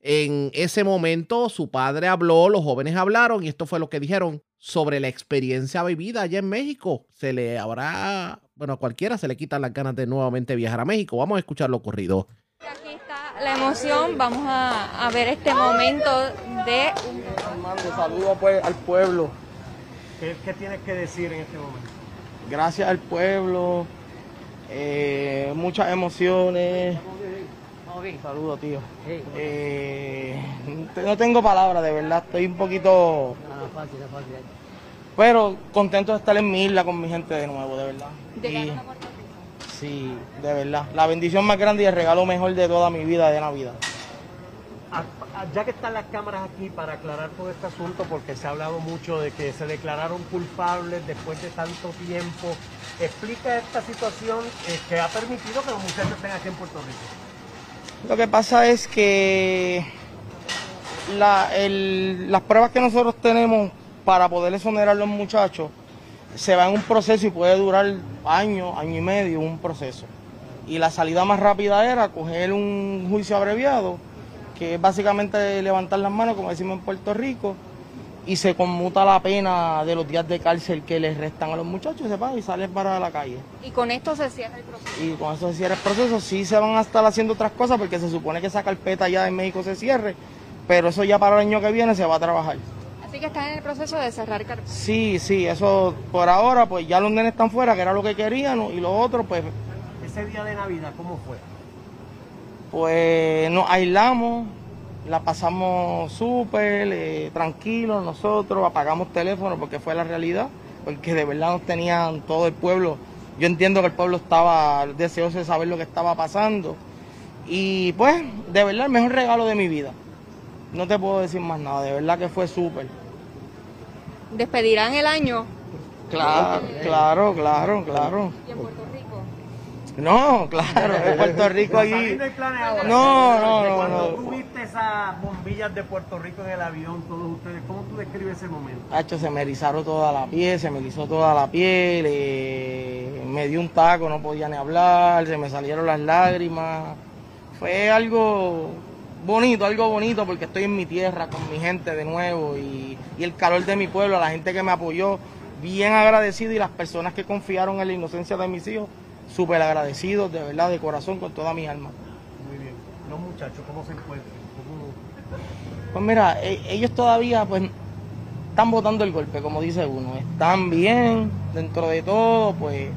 en ese momento. Su padre habló, los jóvenes hablaron y esto fue lo que dijeron sobre la experiencia vivida allá en México. Se le habrá, bueno, a cualquiera se le quitan las ganas de nuevamente viajar a México. Vamos a escuchar lo ocurrido. la emoción, vamos a, a ver este momento de... Armando, saludo pues al pueblo. ¿Qué, qué tienes que decir en este momento? Gracias al pueblo, eh, muchas emociones. Saludos, tío. Eh, no tengo palabras, de verdad, estoy un poquito... Pero contento de estar en mi isla con mi gente de nuevo, de verdad. Y- sí, de verdad. La bendición más grande y el regalo mejor de toda mi vida de Navidad. A- a- Ya que están las cámaras aquí para aclarar todo este asunto, porque se ha hablado mucho de que se declararon culpables después de tanto tiempo, explica esta situación eh, que ha permitido que los muchachos estén aquí en Puerto Rico. Lo que pasa es que las pruebas que nosotros tenemos para poder exonerar a los muchachos se va en un proceso y puede durar año, año y medio, un proceso. Y la salida más rápida era coger un juicio abreviado, que es básicamente levantar las manos, como decimos en Puerto Rico, y se conmuta la pena de los días de cárcel que les restan a los muchachos, se va y salen para la calle. Y con esto se cierra el proceso. Y con eso se cierra el proceso, sí se van a estar haciendo otras cosas porque se supone que esa carpeta ya en México se cierre, pero eso ya para el año que viene se va a trabajar. Así que están en el proceso de cerrar carpeta. Sí, sí, eso por ahora, pues ya los nenes están fuera, que era lo que querían, y los otros, pues, Ese día de Navidad, ¿cómo fue? pues nos aislamos, la pasamos súper eh, tranquilos nosotros, apagamos teléfono porque fue la realidad, porque de verdad nos tenían todo el pueblo. Yo entiendo que el pueblo estaba deseoso de saber lo que estaba pasando. Y pues, de verdad, el mejor regalo de mi vida. No te puedo decir más nada, de verdad que fue súper. Despedirán el año. Claro, claro, claro, claro. ¿Y en Puerto Rico? No, claro, en Puerto Rico allí. No. No, no, no, Cuando no. tú viste esas bombillas de Puerto Rico en el avión, todos ustedes, ¿cómo tú describes ese momento? Hacho, se me erizaron toda la piel, se me erizó toda la piel, eh, me dio un taco, no podía ni hablar, se me salieron las lágrimas. Fue algo bonito, algo bonito porque estoy en mi tierra con mi gente de nuevo y, y el calor de mi pueblo, la gente que me apoyó, bien agradecido y las personas que confiaron en la inocencia de mis hijos, súper agradecidos, de verdad, de corazón, con toda mi alma. Muy bien. Los muchachos, ¿cómo se encuentran? ¿Cómo- Pues mira, e- ellos todavía pues están botando el golpe, como dice uno. Están bien dentro de todo, pues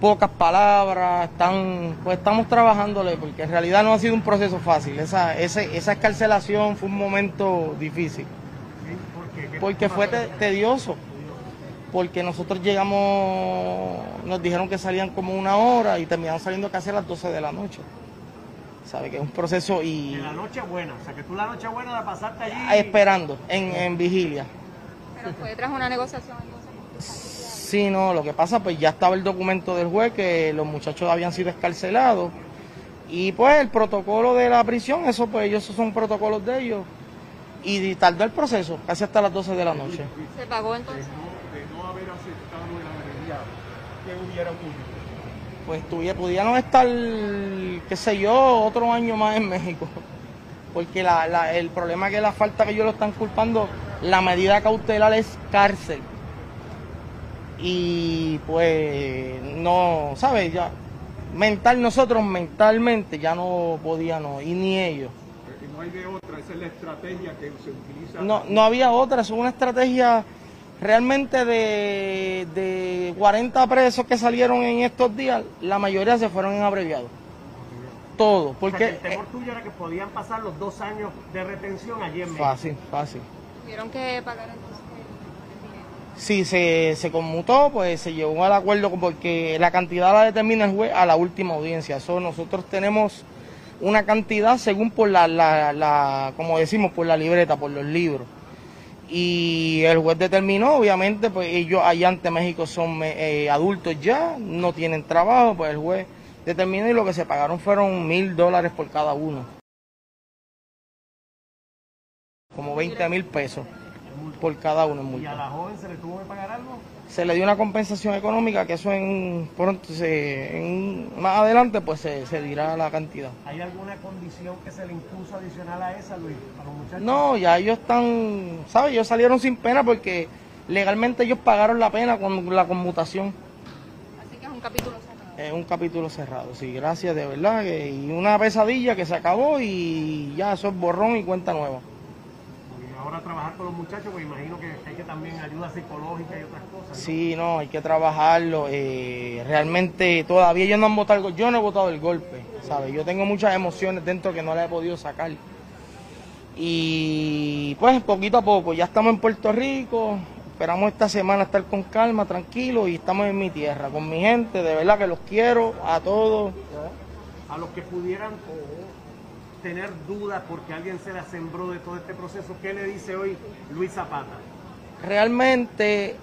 pocas palabras, están, pues estamos trabajándole, porque en realidad no ha sido un proceso fácil. Esa, ese- esa escarcelación fue un momento difícil, ¿Por qué? ¿Qué porque fue te- tedioso. Porque nosotros llegamos, nos dijeron que salían como una hora y terminaron saliendo casi a las 12 de la noche. ¿Sabe? Que es un proceso y En la noche buena, o sea que tú la noche buena la pasaste allí. esperando en, en vigilia. Pero fue tras una negociación. Sí, no, lo que pasa, pues ya estaba el documento del juez que los muchachos habían sido escarcelados. Y pues el protocolo de la prisión, eso pues ellos son protocolos de ellos. Y tardó el proceso, casi hasta las 12 de la noche. ¿Se pagó entonces? De no haber aceptado la medida, ¿qué hubiera ocurrido? Pues tuviera, pudieron estar, qué sé yo, otro año más en México. Porque la, la- el problema es que la falta que ellos lo están culpando, la medida cautelar es cárcel. Y pues no, ¿sabes? Ya, mental, nosotros mentalmente ya no podíamos, y ni ellos. Y no hay de otra, esa es la estrategia que se utiliza. No, no había otra, es una estrategia realmente de, de 40 presos que salieron en estos días, la mayoría se fueron en abreviado. Todo, O sea, que porque el temor tuyo era que podían pasar los dos años de retención allí en México. fácil, fácil. Tuvieron que pagar entonces. Si se, se conmutó, pues se llegó al acuerdo porque la cantidad la determina el juez a la última audiencia. Eso nosotros tenemos una cantidad según por la, la, la- como decimos, por la libreta, por los libros. Y el juez determinó, obviamente, pues ellos allá ante México son eh, adultos ya, no tienen trabajo, pues el juez determinó y lo que se pagaron fueron mil dólares por cada uno. Como 20 mil pesos por cada uno ¿Y a la joven se le tuvo que pagar algo? Se le dio una compensación económica que eso en pronto se, en- más adelante pues se, se dirá la cantidad ¿Hay alguna condición que se le impuso adicional a esa, Luis, a los muchachos? no ya ellos están sabes ellos salieron sin pena porque legalmente ellos pagaron la pena con la conmutación Así que es un capítulo cerrado. es un capítulo cerrado sí gracias de verdad que- y una pesadilla que se acabó y ya eso es borrón y cuenta nueva Ahora trabajar con los muchachos, pues imagino que hay que también ayuda psicológica y otras cosas. ¿no? Sí, no, hay que trabajarlo. eh, realmente todavía ellos no han votado. Yo no he votado el golpe, ¿sabes? Yo tengo muchas emociones dentro que no las he podido sacar. Y pues poquito a poco, ya estamos en Puerto Rico. Esperamos esta semana estar con calma, tranquilo y estamos en mi tierra, con mi gente. De verdad que los quiero a todos. A los que pudieran tener dudas porque alguien se la sembró de todo este proceso, ¿qué le dice hoy Luis Zapata? realmente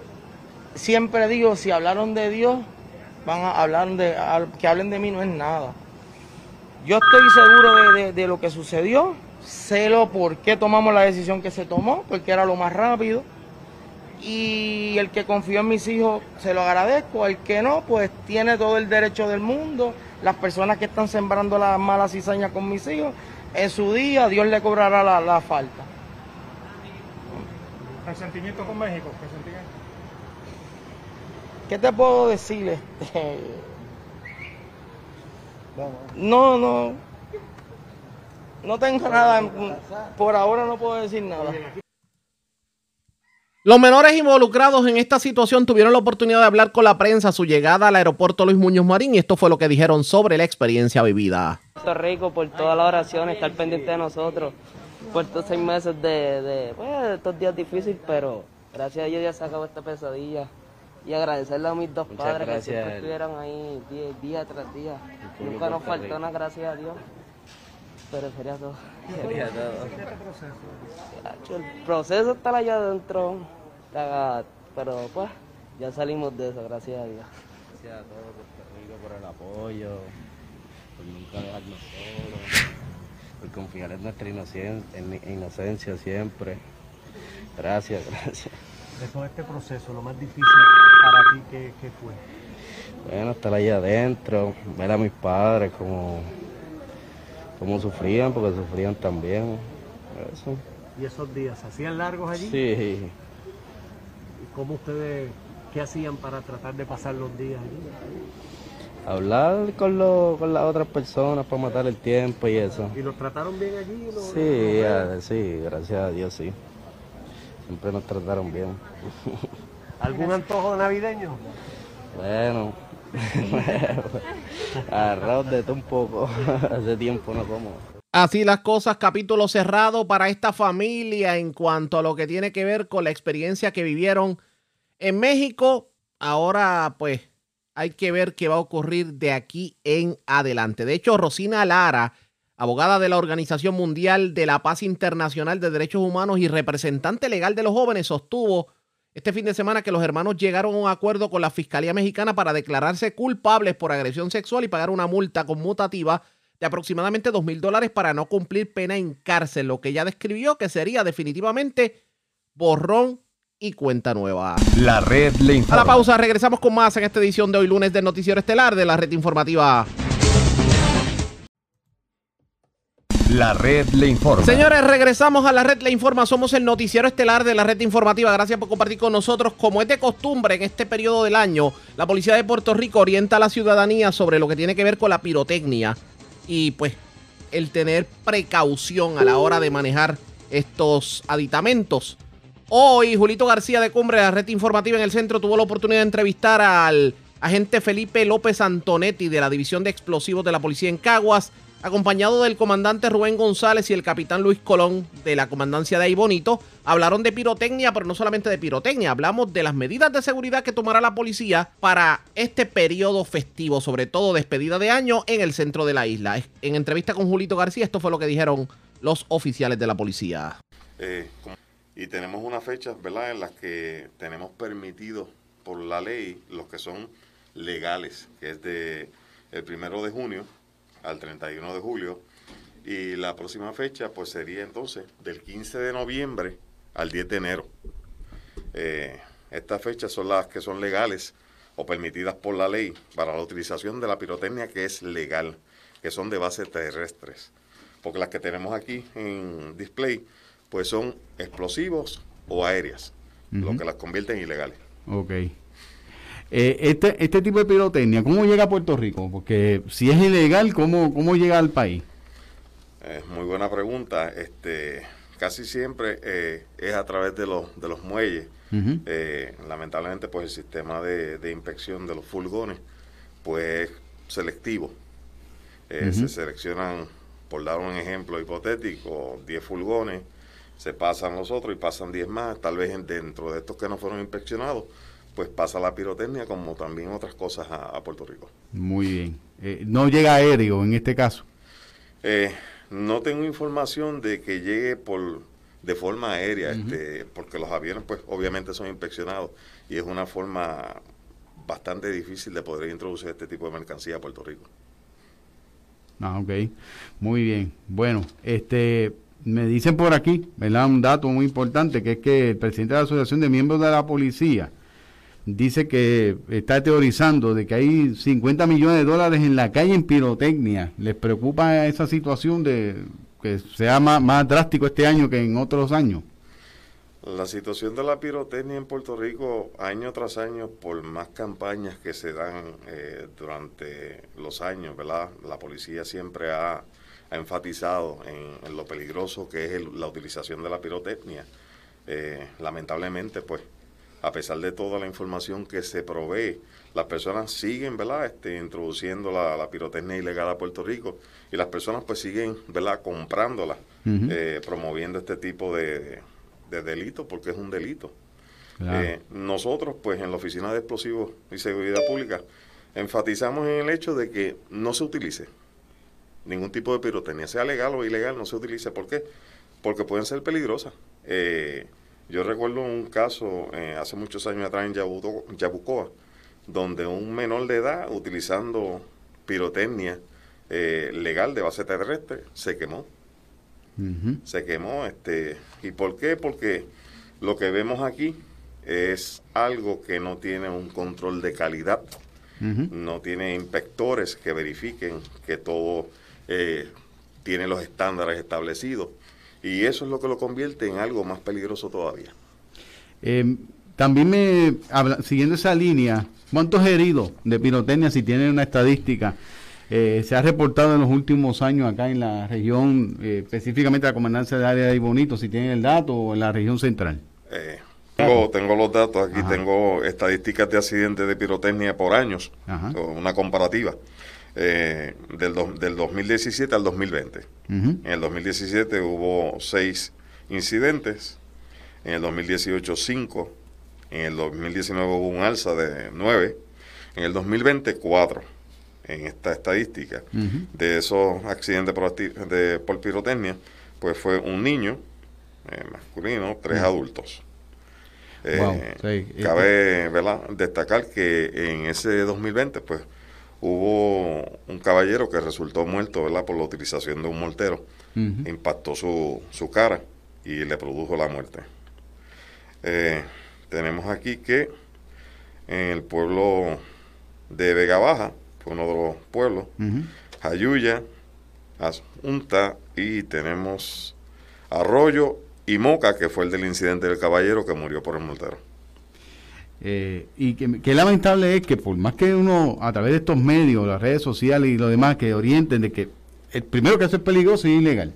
siempre digo, si hablaron de Dios, van a hablar de, que hablen de mí no es nada. Yo estoy seguro de lo que sucedió, sé lo por qué tomamos la decisión que se tomó, porque era lo más rápido. y el que confió en mis hijos se lo agradezco, el que no, pues tiene todo el derecho del mundo. Las personas que están sembrando las malas cizañas con mis hijos, en su día Dios le cobrará la, la falta. ¿Resentimiento con México? ¿Resentimiento? ¿Qué te puedo decir? Este, No, no. No tengo nada. Por ahora no puedo decir nada. Los menores involucrados en esta situación tuvieron la oportunidad de hablar con la prensa a su llegada al aeropuerto Luis Muñoz Marín y esto fue lo que dijeron sobre la experiencia vivida. Puerto Rico por toda la oración, estar pendiente de nosotros por estos seis meses de, de, pues, de estos días difíciles, pero gracias a Dios ya se acabó esta pesadilla. Y agradecerle a mis dos Muchas padres que siempre estuvieron ahí día, día tras día. Nunca nos faltó nada, gracias a Dios. Pero sería todo. Sería todo. Chacho, El proceso está allá adentro, pero pues ya salimos de eso, gracias a Dios. Gracias a todo Puerto Rico por el apoyo, por nunca dejarnos solos, por confiar en nuestra inocen- en- inocencia siempre. Gracias, gracias. De todo este proceso, lo más difícil para ti, ¿qué, qué fue? Bueno, estar allá adentro, ver a mis padres como, como sufrían, porque sufrían también. Eso. ¿Y esos días, se hacían largos allí? Sí, ¿Y cómo ustedes, qué hacían para tratar de pasar los días allí? hablar con, lo- con las otras personas para matar el tiempo y eso. ¿Y los trataron bien allí? ¿Los- Sí, sí, gracias a Dios, sí. Siempre nos trataron bien. ¿Algún antojo navideño? Bueno, arroz un poco. Hace tiempo no como. Así las cosas, capítulo cerrado para esta familia en cuanto a lo que tiene que ver con la experiencia que vivieron en México. Ahora pues hay que ver qué va a ocurrir de aquí en adelante. De hecho, Rosina Lara, abogada de la Organización Mundial de la Paz Internacional de Derechos Humanos y representante legal de los jóvenes, sostuvo este fin de semana que los hermanos llegaron a un acuerdo con la Fiscalía Mexicana para declararse culpables por agresión sexual y pagar una multa conmutativa de aproximadamente dos mil dólares para no cumplir pena en cárcel, lo que ella describió que sería definitivamente borrón y cuenta nueva. La red le A informa. la pausa, regresamos con más en esta edición de hoy lunes del Noticiero Estelar de la red informativa. La red le informa. Señores, regresamos a la red Le Informa. Somos el noticiero estelar de la red informativa. Gracias por compartir con nosotros. Como es de costumbre en este periodo del año, la Policía de Puerto Rico orienta a la ciudadanía sobre lo que tiene que ver con la pirotecnia y pues el tener precaución a la hora de manejar estos aditamentos. Hoy, Julito García de Cumbre, de la red informativa en el centro, tuvo la oportunidad de entrevistar al agente Felipe López Antonetti de la División de Explosivos de la Policía en Caguas, acompañado del comandante Rubén González y el capitán Luis Colón de la comandancia de Aibonito. Hablaron de pirotecnia, pero no solamente de pirotecnia, hablamos de las medidas de seguridad que tomará la policía para este periodo festivo, sobre todo despedida de año en el centro de la isla. En entrevista con Julito García, esto fue lo que dijeron los oficiales de la policía. Eh, y tenemos unas fechas, ¿verdad?, en las que tenemos permitido por la ley los que son legales, que es de el primero de junio al 31 de julio. Y la próxima fecha, pues sería entonces del 15 de noviembre al 10 de enero. Eh, estas fechas son las que son legales o permitidas por la ley para la utilización de la pirotecnia que es legal, que son de base terrestres. Porque las que tenemos aquí en display, pues son explosivos o aéreas, lo que las convierte en ilegales. Ok. Eh, este, este tipo de pirotecnia, ¿cómo llega a Puerto Rico? Porque si es ilegal, ¿cómo, cómo llega al país? Es muy buena pregunta. Este, casi siempre eh, es a través de los, de los muelles. Eh, lamentablemente, pues el sistema de, de inspección de los furgones, pues es selectivo. Eh, Ujú. Se seleccionan, por dar un ejemplo hipotético, 10 furgones, se pasan los otros y pasan 10 más. Tal vez en- dentro de estos que no fueron inspeccionados, pues pasa la pirotecnia como también otras cosas a, a Puerto Rico. Muy bien. Eh, no llega aéreo en este caso. Eh, no tengo información de que llegue por de forma aérea, este, porque los aviones, pues, obviamente son inspeccionados y es una forma bastante difícil de poder introducir este tipo de mercancía a Puerto Rico. Ah, ok. Muy bien. Bueno, este, me dicen por aquí, ¿verdad? Un dato muy importante, que es que el presidente de la Asociación de Miembros de la Policía dice que está teorizando de que hay 50 millones de dólares en la calle en pirotecnia. ¿Les preocupa esa situación de que sea más, más drástico este año que en otros años? La situación de la pirotecnia en Puerto Rico, año tras año, por más campañas que se dan eh, durante los años, ¿verdad? La policía siempre ha, enfatizado en, en, lo peligroso que es el, la utilización de la pirotecnia. Eh, lamentablemente, pues, a pesar de toda la información que se provee, las personas siguen, ¿verdad?, este, introduciendo la, la pirotecnia ilegal a Puerto Rico y las personas, pues, siguen, ¿verdad?, comprándola, uh -huh. eh, promoviendo este tipo de de delito porque es un delito. Claro. Eh, nosotros, pues en la Oficina de Explosivos y Seguridad Pública, enfatizamos en el hecho de que no se utilice ningún tipo de pirotecnia, sea legal o ilegal, no se utilice. ¿Por qué? Porque pueden ser peligrosas. Eh, yo recuerdo un caso eh, hace muchos años atrás en Yabuto, Yabucoa, donde un menor de edad, utilizando pirotecnia legal de base terrestre, se quemó. Uh -huh. Se quemó. este ¿Y por qué? Porque lo que vemos aquí es algo que no tiene un control de calidad, uh -huh. no tiene inspectores que verifiquen que todo eh, tiene los estándares establecidos. Y eso es lo que lo convierte en algo más peligroso todavía. Eh, también me, habla, siguiendo esa línea, ¿cuántos heridos de pirotecnia, si tienen una estadística, eh, se ha reportado en los últimos años acá en la región, eh, específicamente la comandancia de área de Bonito, si tienen el dato, o en la región central. Eh, tengo, tengo, los datos aquí, Ajá. tengo estadísticas de accidentes de pirotecnia por años, una comparativa. Eh, del, do, del 2017 al 2020. Uh -huh. En el 2017 hubo seis incidentes, en el 2018 cinco, en el 2019 hubo un alza de nueve, en el 2020 cuatro en esta estadística. Uh -huh. De esos accidentes por, de, por, pirotecnia, pues fue un niño eh, masculino, tres uh -huh. adultos. Eh, wow. sí. Cabe ¿verdad? destacar que en ese 2020, pues hubo un caballero que resultó muerto ¿verdad? por la utilización de un mortero. Uh -huh. Impactó su, su, cara y le produjo la muerte. Eh, tenemos aquí que en el pueblo de Vega Baja, fue uno de los pueblos, uh -huh. Jayuya, Asunta y tenemos Arroyo y Moca, que fue el del incidente del caballero que murió por el mortero. Eh, y que, lamentable es que por más que uno a través de estos medios, las redes sociales y lo demás, que orienten de que el primero que eso es peligroso y ilegal.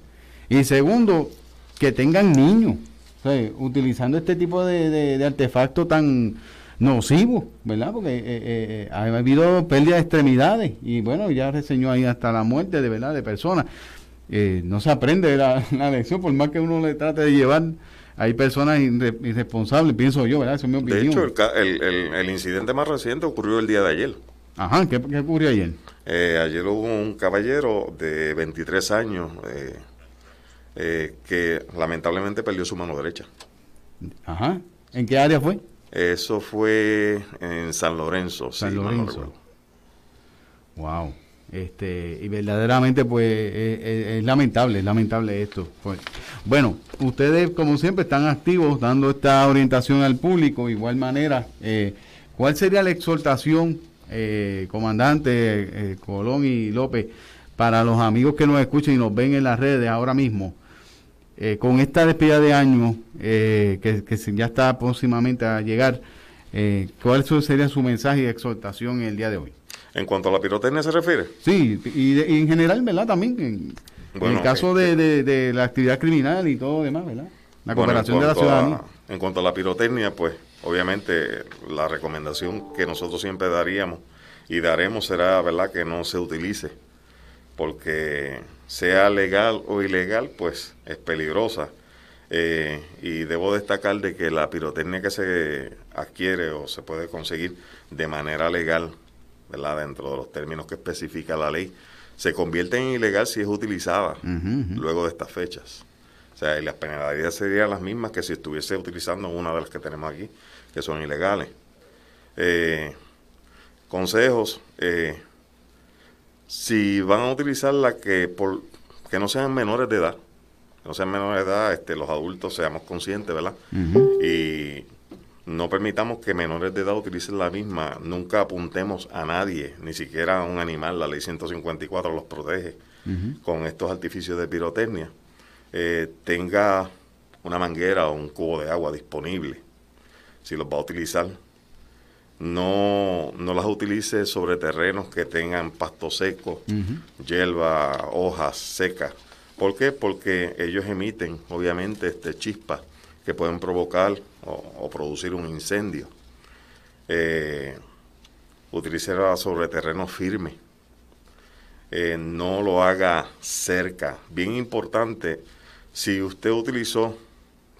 Y segundo, que tengan niños utilizando este tipo de, de, artefactos tan nocivos, ¿verdad? Porque eh, eh, ha habido pérdida de extremidades y bueno, ya reseñó ahí hasta la muerte de verdad de personas. Eh, no se aprende la lección, por más que uno le trate de llevar hay personas irre, irresponsables, pienso yo, ¿verdad? Esa es mi opinión. De hecho, el, el, el, incidente más reciente ocurrió el día de ayer. Ajá, ¿qué, qué ocurrió ayer? Eh, ayer hubo un caballero de 23 años eh, eh, que lamentablemente perdió su mano derecha. Ajá, ¿en qué área fue? Eso fue en San Lorenzo. San sí, Lorenzo. Wow. Este, y verdaderamente pues es, lamentable, es lamentable esto. Pues, bueno, ustedes como siempre están activos dando esta orientación al público, igual manera, eh, ¿cuál sería la exhortación, eh, comandante eh, Colón y López, para los amigos que nos escuchan y nos ven en las redes ahora mismo? Eh, con esta despedida de año que, que, ya está próximamente a llegar, ¿cuál sería su mensaje y exhortación en el día de hoy? En cuanto a la pirotecnia se refiere. Sí, y, de, y en general, ¿verdad? También en, bueno, en el caso de, de, de, la actividad criminal y todo demás, ¿verdad? La cooperación bueno, de la ciudadanía. A, en cuanto a la pirotecnia, pues obviamente la recomendación que nosotros siempre daríamos y daremos será, ¿verdad?, que no se utilice, porque sea legal o ilegal, pues es peligrosa. Eh, y debo destacar de que la pirotecnia que se adquiere o se puede conseguir de manera legal ¿verdad? dentro de los términos que especifica la ley, se convierte en ilegal si es utilizada uh -huh. luego de estas fechas. O sea, y las penalidades serían las mismas que si estuviese utilizando una de las que tenemos aquí, que son ilegales. Eh, consejos, eh, si van a utilizar la que, por, que no sean menores de edad, no sean menores de edad, este, los adultos seamos conscientes, ¿verdad? Y no permitamos que menores de edad utilicen la misma, nunca apuntemos a nadie, ni siquiera a un animal, la ley 154 los protege con estos artificios de pirotecnia. Eh, tenga una manguera o un cubo de agua disponible, si los va a utilizar. No, no las utilice sobre terrenos que tengan pasto seco, hierba, hojas secas. ¿Por qué? Porque ellos emiten, obviamente, este chispas que pueden provocar o, producir un incendio. Eh, utilícela sobre terreno firme. Eh, no lo haga cerca. Bien importante, si usted utilizó,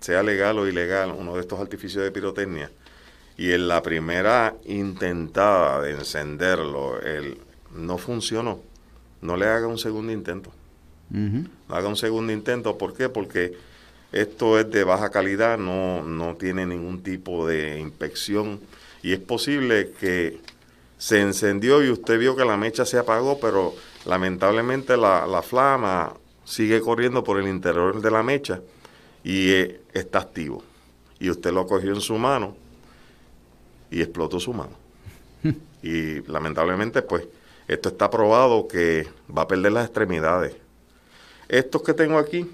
sea legal o ilegal, uno de estos artificios de pirotecnia, y en la primera intentada de encenderlo, el, no funcionó, no le haga un segundo intento. No haga un segundo intento, ¿por qué? Porque esto es de baja calidad, no, no tiene ningún tipo de inspección y es posible que se encendió y usted vio que la mecha se apagó, pero lamentablemente la, la flama sigue corriendo por el interior de la mecha y eh, está activo. Y usted lo cogió en su mano y explotó su mano. y lamentablemente, pues, esto está probado que va a perder las extremidades. Estos que tengo aquí,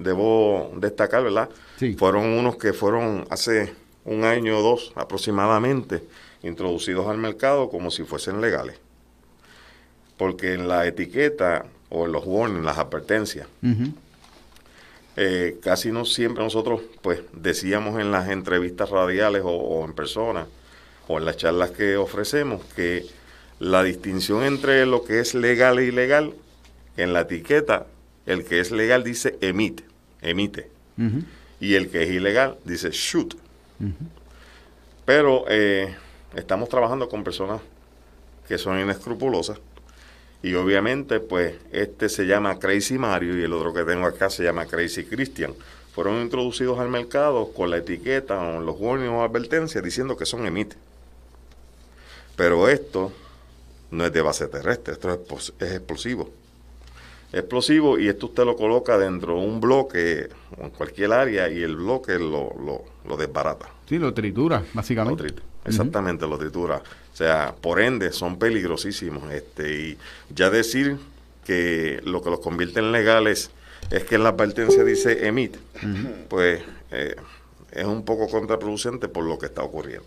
debo destacar, ¿verdad? Fueron unos que fueron hace un año o dos aproximadamente introducidos al mercado como si fuesen legales. Porque en la etiqueta o en los warnings, las advertencias, eh, casi no siempre nosotros pues decíamos en las entrevistas radiales o, en persona o en las charlas que ofrecemos que la distinción entre lo que es legal e ilegal, en la etiqueta, el que es legal dice emite, emite. Y el que es ilegal dice shoot. Pero eh, estamos trabajando con personas que son inescrupulosas y obviamente, pues, este se llama Crazy Mario y el otro que tengo acá se llama Crazy Christian. Fueron introducidos al mercado con la etiqueta o los warnings o advertencias diciendo que son emite. Pero esto no es de base terrestre, esto es, explosivo. Explosivo y esto usted lo coloca dentro de un bloque o en cualquier área y el bloque lo, lo, lo desbarata. Sí, lo tritura, básicamente. exactamente, lo tritura. O sea, por ende, son peligrosísimos. Este, y ya decir que lo que los convierte en legales es que en la advertencia dice emit, pues eh, es un poco contraproducente por lo que está ocurriendo.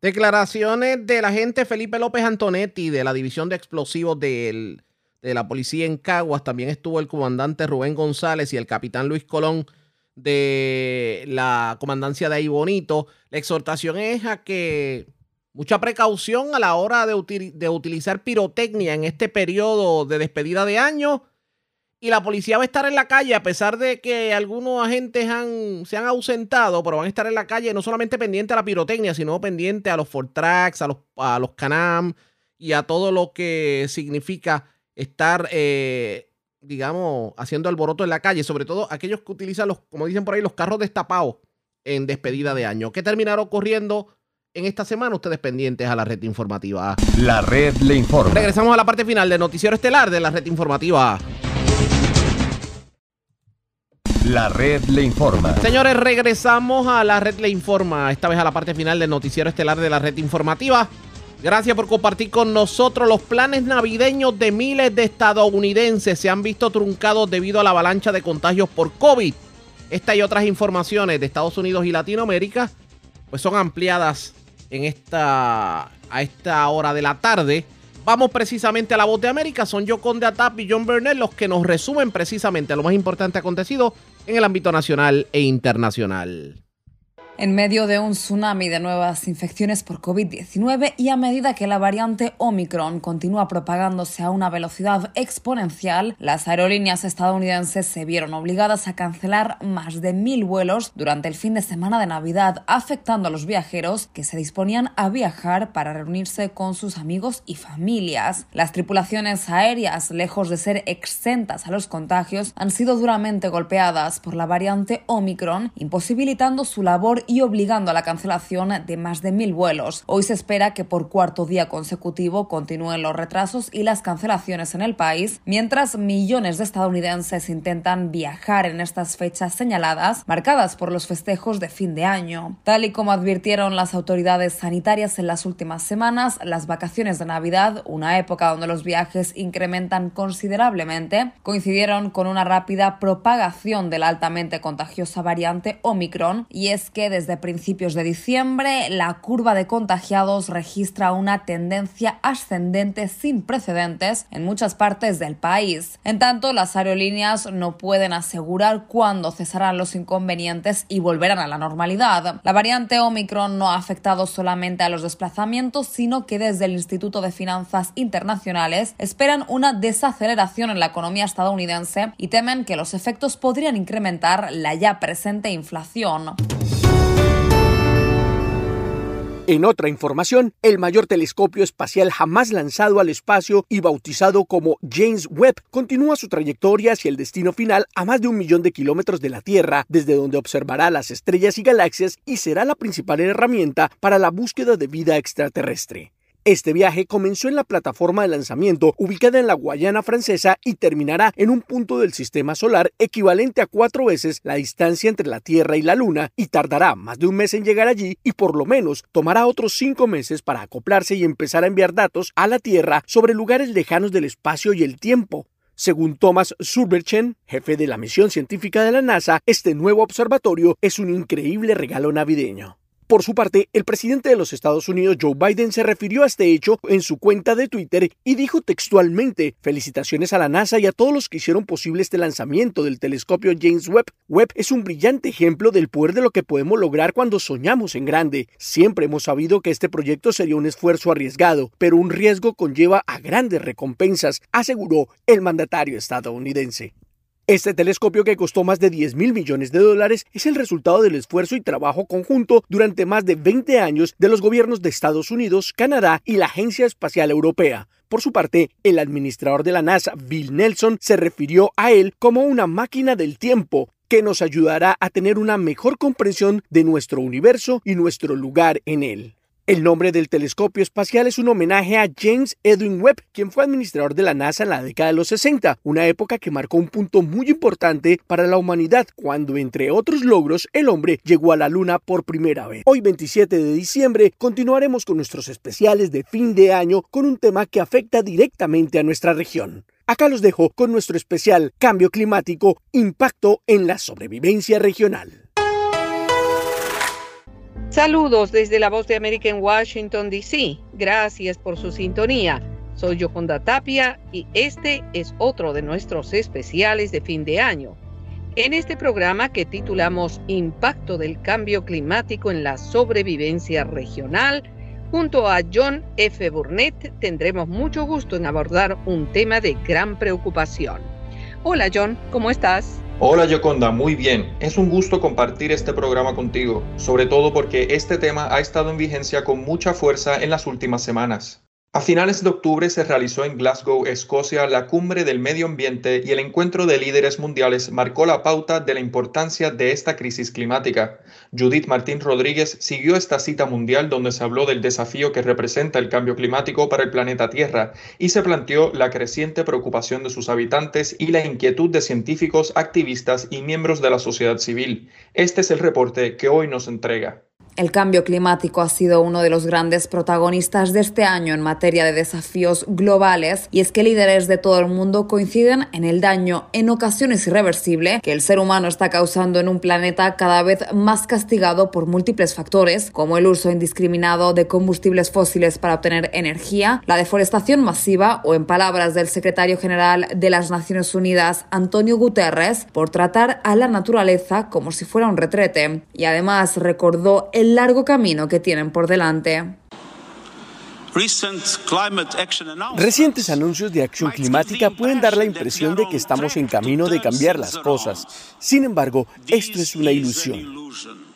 Declaraciones del agente Felipe López Antonetti de la División de Explosivos de la Policía en Caguas. También estuvo el comandante Rubén González y el capitán Luis Colón de la comandancia de Ahí Bonito. La exhortación es a que Mucha precaución a la hora de, utilizar pirotecnia en este periodo de despedida de año. Y la policía va a estar en la calle, a pesar de que algunos agentes han, se han ausentado, pero van a estar en la calle no solamente pendiente a la pirotecnia, sino pendiente a los Fortrax, a los, a los Canam y a todo lo que significa estar, eh, digamos, haciendo alboroto en la calle, sobre todo aquellos que utilizan los, como dicen por ahí, los carros destapados en despedida de año. ¿Qué terminará ocurriendo? en esta semana, ustedes pendientes a la red informativa. La red le informa. Regresamos a la parte final del noticiero estelar de la red informativa. La red le informa. Señores, regresamos a la red le informa, esta vez a la parte final del noticiero estelar de la red informativa. Gracias por compartir con nosotros. Los planes navideños de miles de estadounidenses se han visto truncados debido a la avalancha de contagios por COVID. Esta y otras informaciones de Estados Unidos y Latinoamérica pues son ampliadas en esta, a esta hora de la tarde. Vamos precisamente a la voz de América. Son yo Conde Atap y John Burnett los que nos resumen precisamente lo más importante acontecido en el ámbito nacional e internacional. En medio de un tsunami de nuevas infecciones por COVID-19 y a medida que la variante Omicron continúa propagándose a una velocidad exponencial, las aerolíneas estadounidenses se vieron obligadas a cancelar más de mil vuelos durante el fin de semana de Navidad, afectando a los viajeros que se disponían a viajar para reunirse con sus amigos y familias. Las tripulaciones aéreas, lejos de ser exentas a los contagios, han sido duramente golpeadas por la variante Omicron, imposibilitando su labor y obligando a la cancelación de más de mil vuelos. Hoy se espera que por cuarto día consecutivo continúen los retrasos y las cancelaciones en el país, mientras millones de estadounidenses intentan viajar en estas fechas señaladas, marcadas por los festejos de fin de año. Tal y como advirtieron las autoridades sanitarias en las últimas semanas, las vacaciones de Navidad, una época donde los viajes incrementan considerablemente, coincidieron con una rápida propagación de la altamente contagiosa variante Omicron, y es que desde principios de diciembre la curva de contagiados registra una tendencia ascendente sin precedentes en muchas partes del país. En tanto, las aerolíneas no pueden asegurar cuándo cesarán los inconvenientes y volverán a la normalidad. La variante Omicron no ha afectado solamente a los desplazamientos, sino que desde el Instituto de Finanzas Internacionales esperan una desaceleración en la economía estadounidense y temen que los efectos podrían incrementar la ya presente inflación. En otra información, el mayor telescopio espacial jamás lanzado al espacio y bautizado como James Webb continúa su trayectoria hacia el destino final a más de un millón de kilómetros de la Tierra, desde donde observará las estrellas y galaxias y será la principal herramienta para la búsqueda de vida extraterrestre. Este viaje comenzó en la plataforma de lanzamiento ubicada en la Guayana francesa y terminará en un punto del sistema solar equivalente a cuatro veces la distancia entre la Tierra y la Luna y tardará más de un mes en llegar allí y por lo menos tomará otros cinco meses para acoplarse y empezar a enviar datos a la Tierra sobre lugares lejanos del espacio y el tiempo. Según Thomas Surberchen, jefe de la misión científica de la NASA, este nuevo observatorio es un increíble regalo navideño. Por su parte, el presidente de los Estados Unidos, Joe Biden, se refirió a este hecho en su cuenta de Twitter y dijo textualmente, felicitaciones a la NASA y a todos los que hicieron posible este lanzamiento del telescopio James Webb. Webb es un brillante ejemplo del poder de lo que podemos lograr cuando soñamos en grande. Siempre hemos sabido que este proyecto sería un esfuerzo arriesgado, pero un riesgo conlleva a grandes recompensas, aseguró el mandatario estadounidense. Este telescopio que costó más de 10 mil millones de dólares es el resultado del esfuerzo y trabajo conjunto durante más de 20 años de los gobiernos de Estados Unidos, Canadá y la Agencia Espacial Europea. Por su parte, el administrador de la NASA, Bill Nelson, se refirió a él como una máquina del tiempo que nos ayudará a tener una mejor comprensión de nuestro universo y nuestro lugar en él. El nombre del telescopio espacial es un homenaje a James Edwin Webb, quien fue administrador de la NASA en la década de los 60, una época que marcó un punto muy importante para la humanidad cuando, entre otros logros, el hombre llegó a la Luna por primera vez. Hoy, 27 de diciembre, continuaremos con nuestros especiales de fin de año con un tema que afecta directamente a nuestra región. Acá los dejo con nuestro especial Cambio Climático, Impacto en la Sobrevivencia Regional. Saludos desde la voz de América en Washington, D.C. Gracias por su sintonía. Soy Yoconda Tapia y este es otro de nuestros especiales de fin de año. En este programa que titulamos Impacto del Cambio Climático en la Sobrevivencia Regional, junto a John F. Burnett tendremos mucho gusto en abordar un tema de gran preocupación. Hola John, ¿cómo estás? Hola Yoconda, muy bien. Es un gusto compartir este programa contigo, sobre todo porque este tema ha estado en vigencia con mucha fuerza en las últimas semanas. A finales de octubre se realizó en Glasgow, Escocia, la cumbre del medio ambiente y el encuentro de líderes mundiales marcó la pauta de la importancia de esta crisis climática. Judith Martín Rodríguez siguió esta cita mundial donde se habló del desafío que representa el cambio climático para el planeta Tierra y se planteó la creciente preocupación de sus habitantes y la inquietud de científicos, activistas y miembros de la sociedad civil. Este es el reporte que hoy nos entrega. El cambio climático ha sido uno de los grandes protagonistas de este año en materia de desafíos globales y es que líderes de todo el mundo coinciden en el daño en ocasiones irreversible que el ser humano está causando en un planeta cada vez más castigado por múltiples factores como el uso indiscriminado de combustibles fósiles para obtener energía, la deforestación masiva o en palabras del secretario general de las Naciones Unidas Antonio Guterres por tratar a la naturaleza como si fuera un retrete. Y además recordó el largo camino que tienen por delante. Recientes anuncios de acción climática pueden dar la impresión de que estamos en camino de cambiar las cosas. Sin embargo, esto es una ilusión.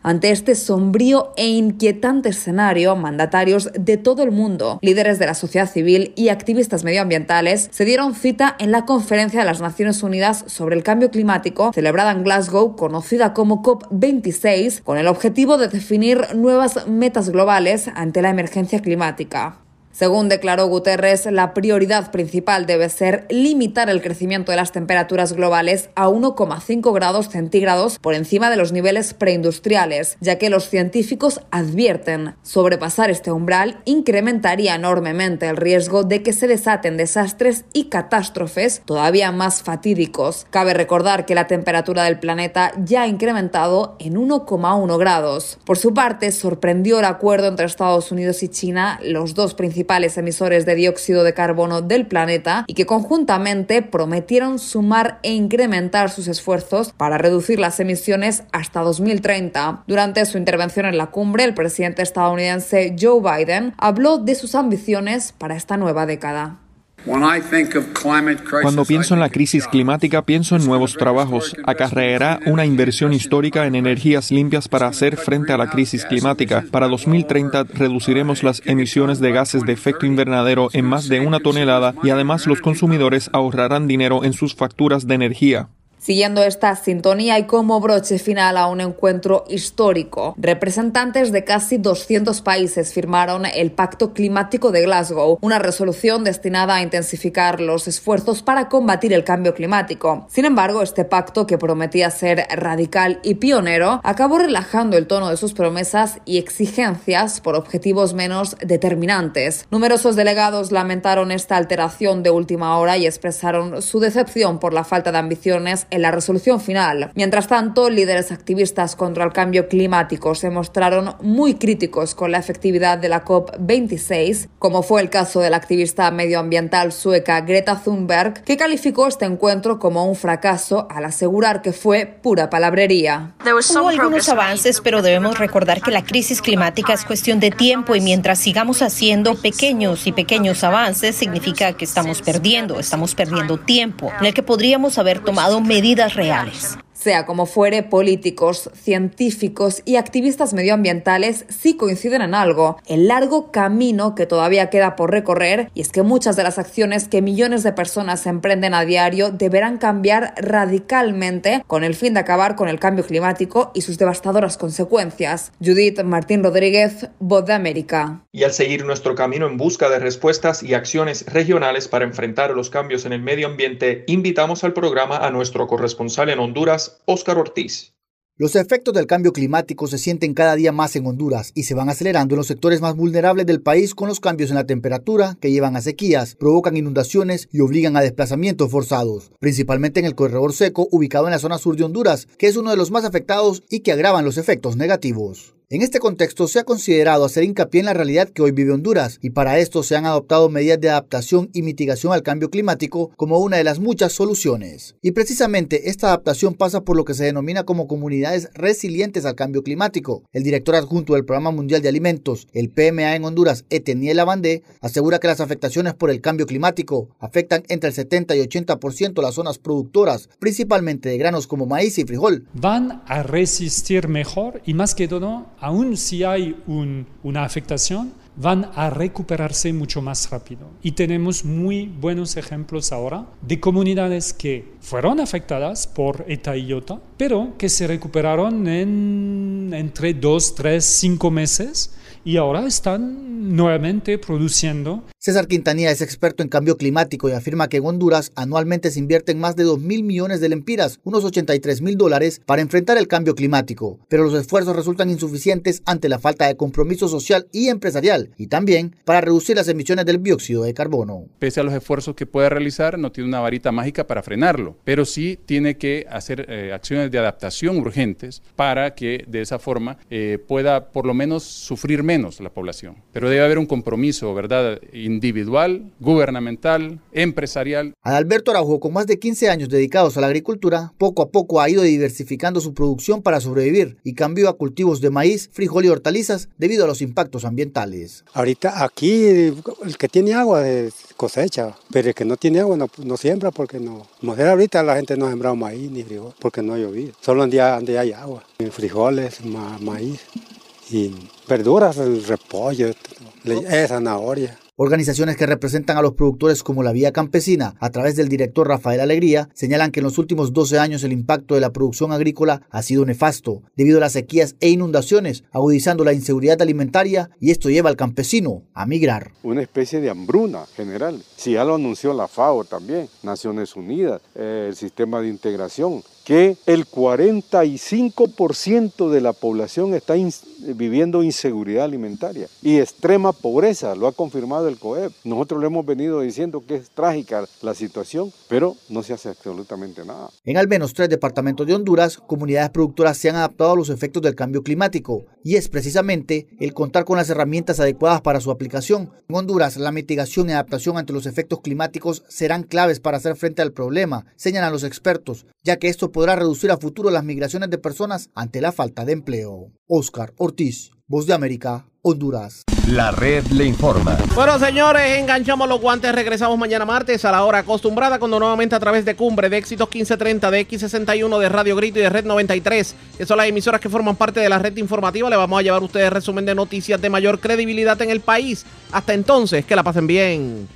Ante este sombrío e inquietante escenario, mandatarios de todo el mundo, líderes de la sociedad civil y activistas medioambientales se dieron cita en la Conferencia de las Naciones Unidas sobre el Cambio Climático, celebrada en Glasgow, conocida como COP26, con el objetivo de definir nuevas metas globales ante la emergencia climática. Según declaró Guterres, la prioridad principal debe ser limitar el crecimiento de las temperaturas globales a 1,5 grados centígrados por encima de los niveles preindustriales, ya que los científicos advierten sobrepasar este umbral incrementaría enormemente el riesgo de que se desaten desastres y catástrofes todavía más fatídicos. Cabe recordar que la temperatura del planeta ya ha incrementado en 1,1 grados. Por su parte, sorprendió el acuerdo entre Estados Unidos y China, los dos principales emisores de dióxido de carbono del planeta y que conjuntamente prometieron sumar e incrementar sus esfuerzos para reducir las emisiones hasta 2030. Durante su intervención en la cumbre, el presidente estadounidense Joe Biden habló de sus ambiciones para esta nueva década. Cuando pienso en la crisis climática, pienso en nuevos trabajos. Acarreará una inversión histórica en energías limpias para hacer frente a la crisis climática. Para 2030 reduciremos las emisiones de gases de efecto invernadero en más de una tonelada y además los consumidores ahorrarán dinero en sus facturas de energía. Siguiendo esta sintonía y como broche final a un encuentro histórico, representantes de casi 200 países firmaron el Pacto Climático de Glasgow, una resolución destinada a intensificar los esfuerzos para combatir el cambio climático. Sin embargo, este pacto, que prometía ser radical y pionero, acabó relajando el tono de sus promesas y exigencias por objetivos menos determinantes. Numerosos delegados lamentaron esta alteración de última hora y expresaron su decepción por la falta de ambiciones en la resolución final. Mientras tanto, líderes activistas contra el cambio climático se mostraron muy críticos con la efectividad de la COP26, como fue el caso de la activista medioambiental sueca Greta Thunberg, que calificó este encuentro como un fracaso al asegurar que fue pura palabrería. Hubo algunos avances, pero debemos recordar que la crisis climática es cuestión de tiempo y mientras sigamos haciendo pequeños y pequeños avances, significa que estamos perdiendo, estamos perdiendo tiempo en el que podríamos haber tomado medidas medidas reales. Sea como fuere, políticos, científicos y activistas medioambientales sí coinciden en algo, el largo camino que todavía queda por recorrer, y es que muchas de las acciones que millones de personas emprenden a diario deberán cambiar radicalmente con el fin de acabar con el cambio climático y sus devastadoras consecuencias. Judith Martín Rodríguez, Voz de América. Y al seguir nuestro camino en busca de respuestas y acciones regionales para enfrentar los cambios en el medio ambiente, invitamos al programa a nuestro corresponsal en Honduras, Óscar Ortiz. Los efectos del cambio climático se sienten cada día más en Honduras y se van acelerando en los sectores más vulnerables del país con los cambios en la temperatura que llevan a sequías, provocan inundaciones y obligan a desplazamientos forzados, principalmente en el corredor seco ubicado en la zona sur de Honduras, que es uno de los más afectados y que agravan los efectos negativos. En este contexto se ha considerado hacer hincapié en la realidad que hoy vive Honduras y para esto se han adoptado medidas de adaptación y mitigación al cambio climático como una de las muchas soluciones. Y precisamente esta adaptación pasa por lo que se denomina como comunidades resilientes al cambio climático. El director adjunto del Programa Mundial de Alimentos, el PMA en Honduras, Eteniel Abandé, asegura que las afectaciones por el cambio climático afectan entre el 70 y 80% las zonas productoras, principalmente de granos como maíz y frijol. Van a resistir mejor y más que todo aún si hay una afectación, van a recuperarse mucho más rápido. Y tenemos muy buenos ejemplos ahora de comunidades que fueron afectadas por ETA y IOTA, pero que se recuperaron en entre dos, tres, cinco meses y ahora están nuevamente produciendo. César Quintanilla es experto en cambio climático y afirma que en Honduras anualmente se invierten más de 2 mil millones de lempiras, unos 83 mil dólares, para enfrentar el cambio climático, pero los esfuerzos resultan insuficientes ante la falta de compromiso social y empresarial y también para reducir las emisiones del dióxido de carbono. Pese a los esfuerzos que puede realizar, no tiene una varita mágica para frenarlo, pero sí tiene que hacer eh, acciones de adaptación urgentes para que de esa forma eh, pueda por lo menos sufrir menos la población. Pero debe haber un compromiso, ¿verdad? Individual, gubernamental, empresarial. Adalberto Araujo, con más de 15 años dedicados a la agricultura, poco a poco ha ido diversificando su producción para sobrevivir y cambió a cultivos de maíz, frijol y hortalizas debido a los impactos ambientales. Ahorita aquí el que tiene agua cosecha, pero el que no tiene agua no, siembra porque no. Mujer ahorita la gente no ha sembrado maíz ni frijol porque no ha llovido. Solo donde, donde hay agua. Frijoles, maíz y verduras, repollo, zanahoria. Organizaciones que representan a los productores como la Vía Campesina, a través del director Rafael Alegría, señalan que en los últimos 12 años el impacto de la producción agrícola ha sido nefasto, debido a las sequías e inundaciones, agudizando la inseguridad alimentaria y esto lleva al campesino a migrar. Una especie de hambruna general. Si ya lo anunció la FAO también, Naciones Unidas, eh, el sistema de integración, que el 45% de la población está viviendo inseguridad alimentaria y extrema pobreza, lo ha confirmado el COEP. Nosotros le hemos venido diciendo que es trágica la situación, pero no se hace absolutamente nada. En al menos tres departamentos de Honduras, comunidades productoras se han adaptado a los efectos del cambio climático y es precisamente el contar con las herramientas adecuadas para su aplicación. En Honduras, la mitigación y adaptación ante los efectos climáticos serán claves para hacer frente al problema, señalan los expertos, ya que esto podrá reducir a futuro las migraciones de personas ante la falta de empleo. Oscar Ortiz, Voz de América, Honduras. La red le informa. Bueno, señores, enganchamos los guantes. Regresamos mañana martes a la hora acostumbrada, cuando nuevamente a través de Cumbre, de Éxitos 1530, de X61, de Radio Grito y de Red 93, que son las emisoras que forman parte de la red informativa, le vamos a llevar a ustedes resumen de noticias de mayor credibilidad en el país. Hasta entonces, que la pasen bien.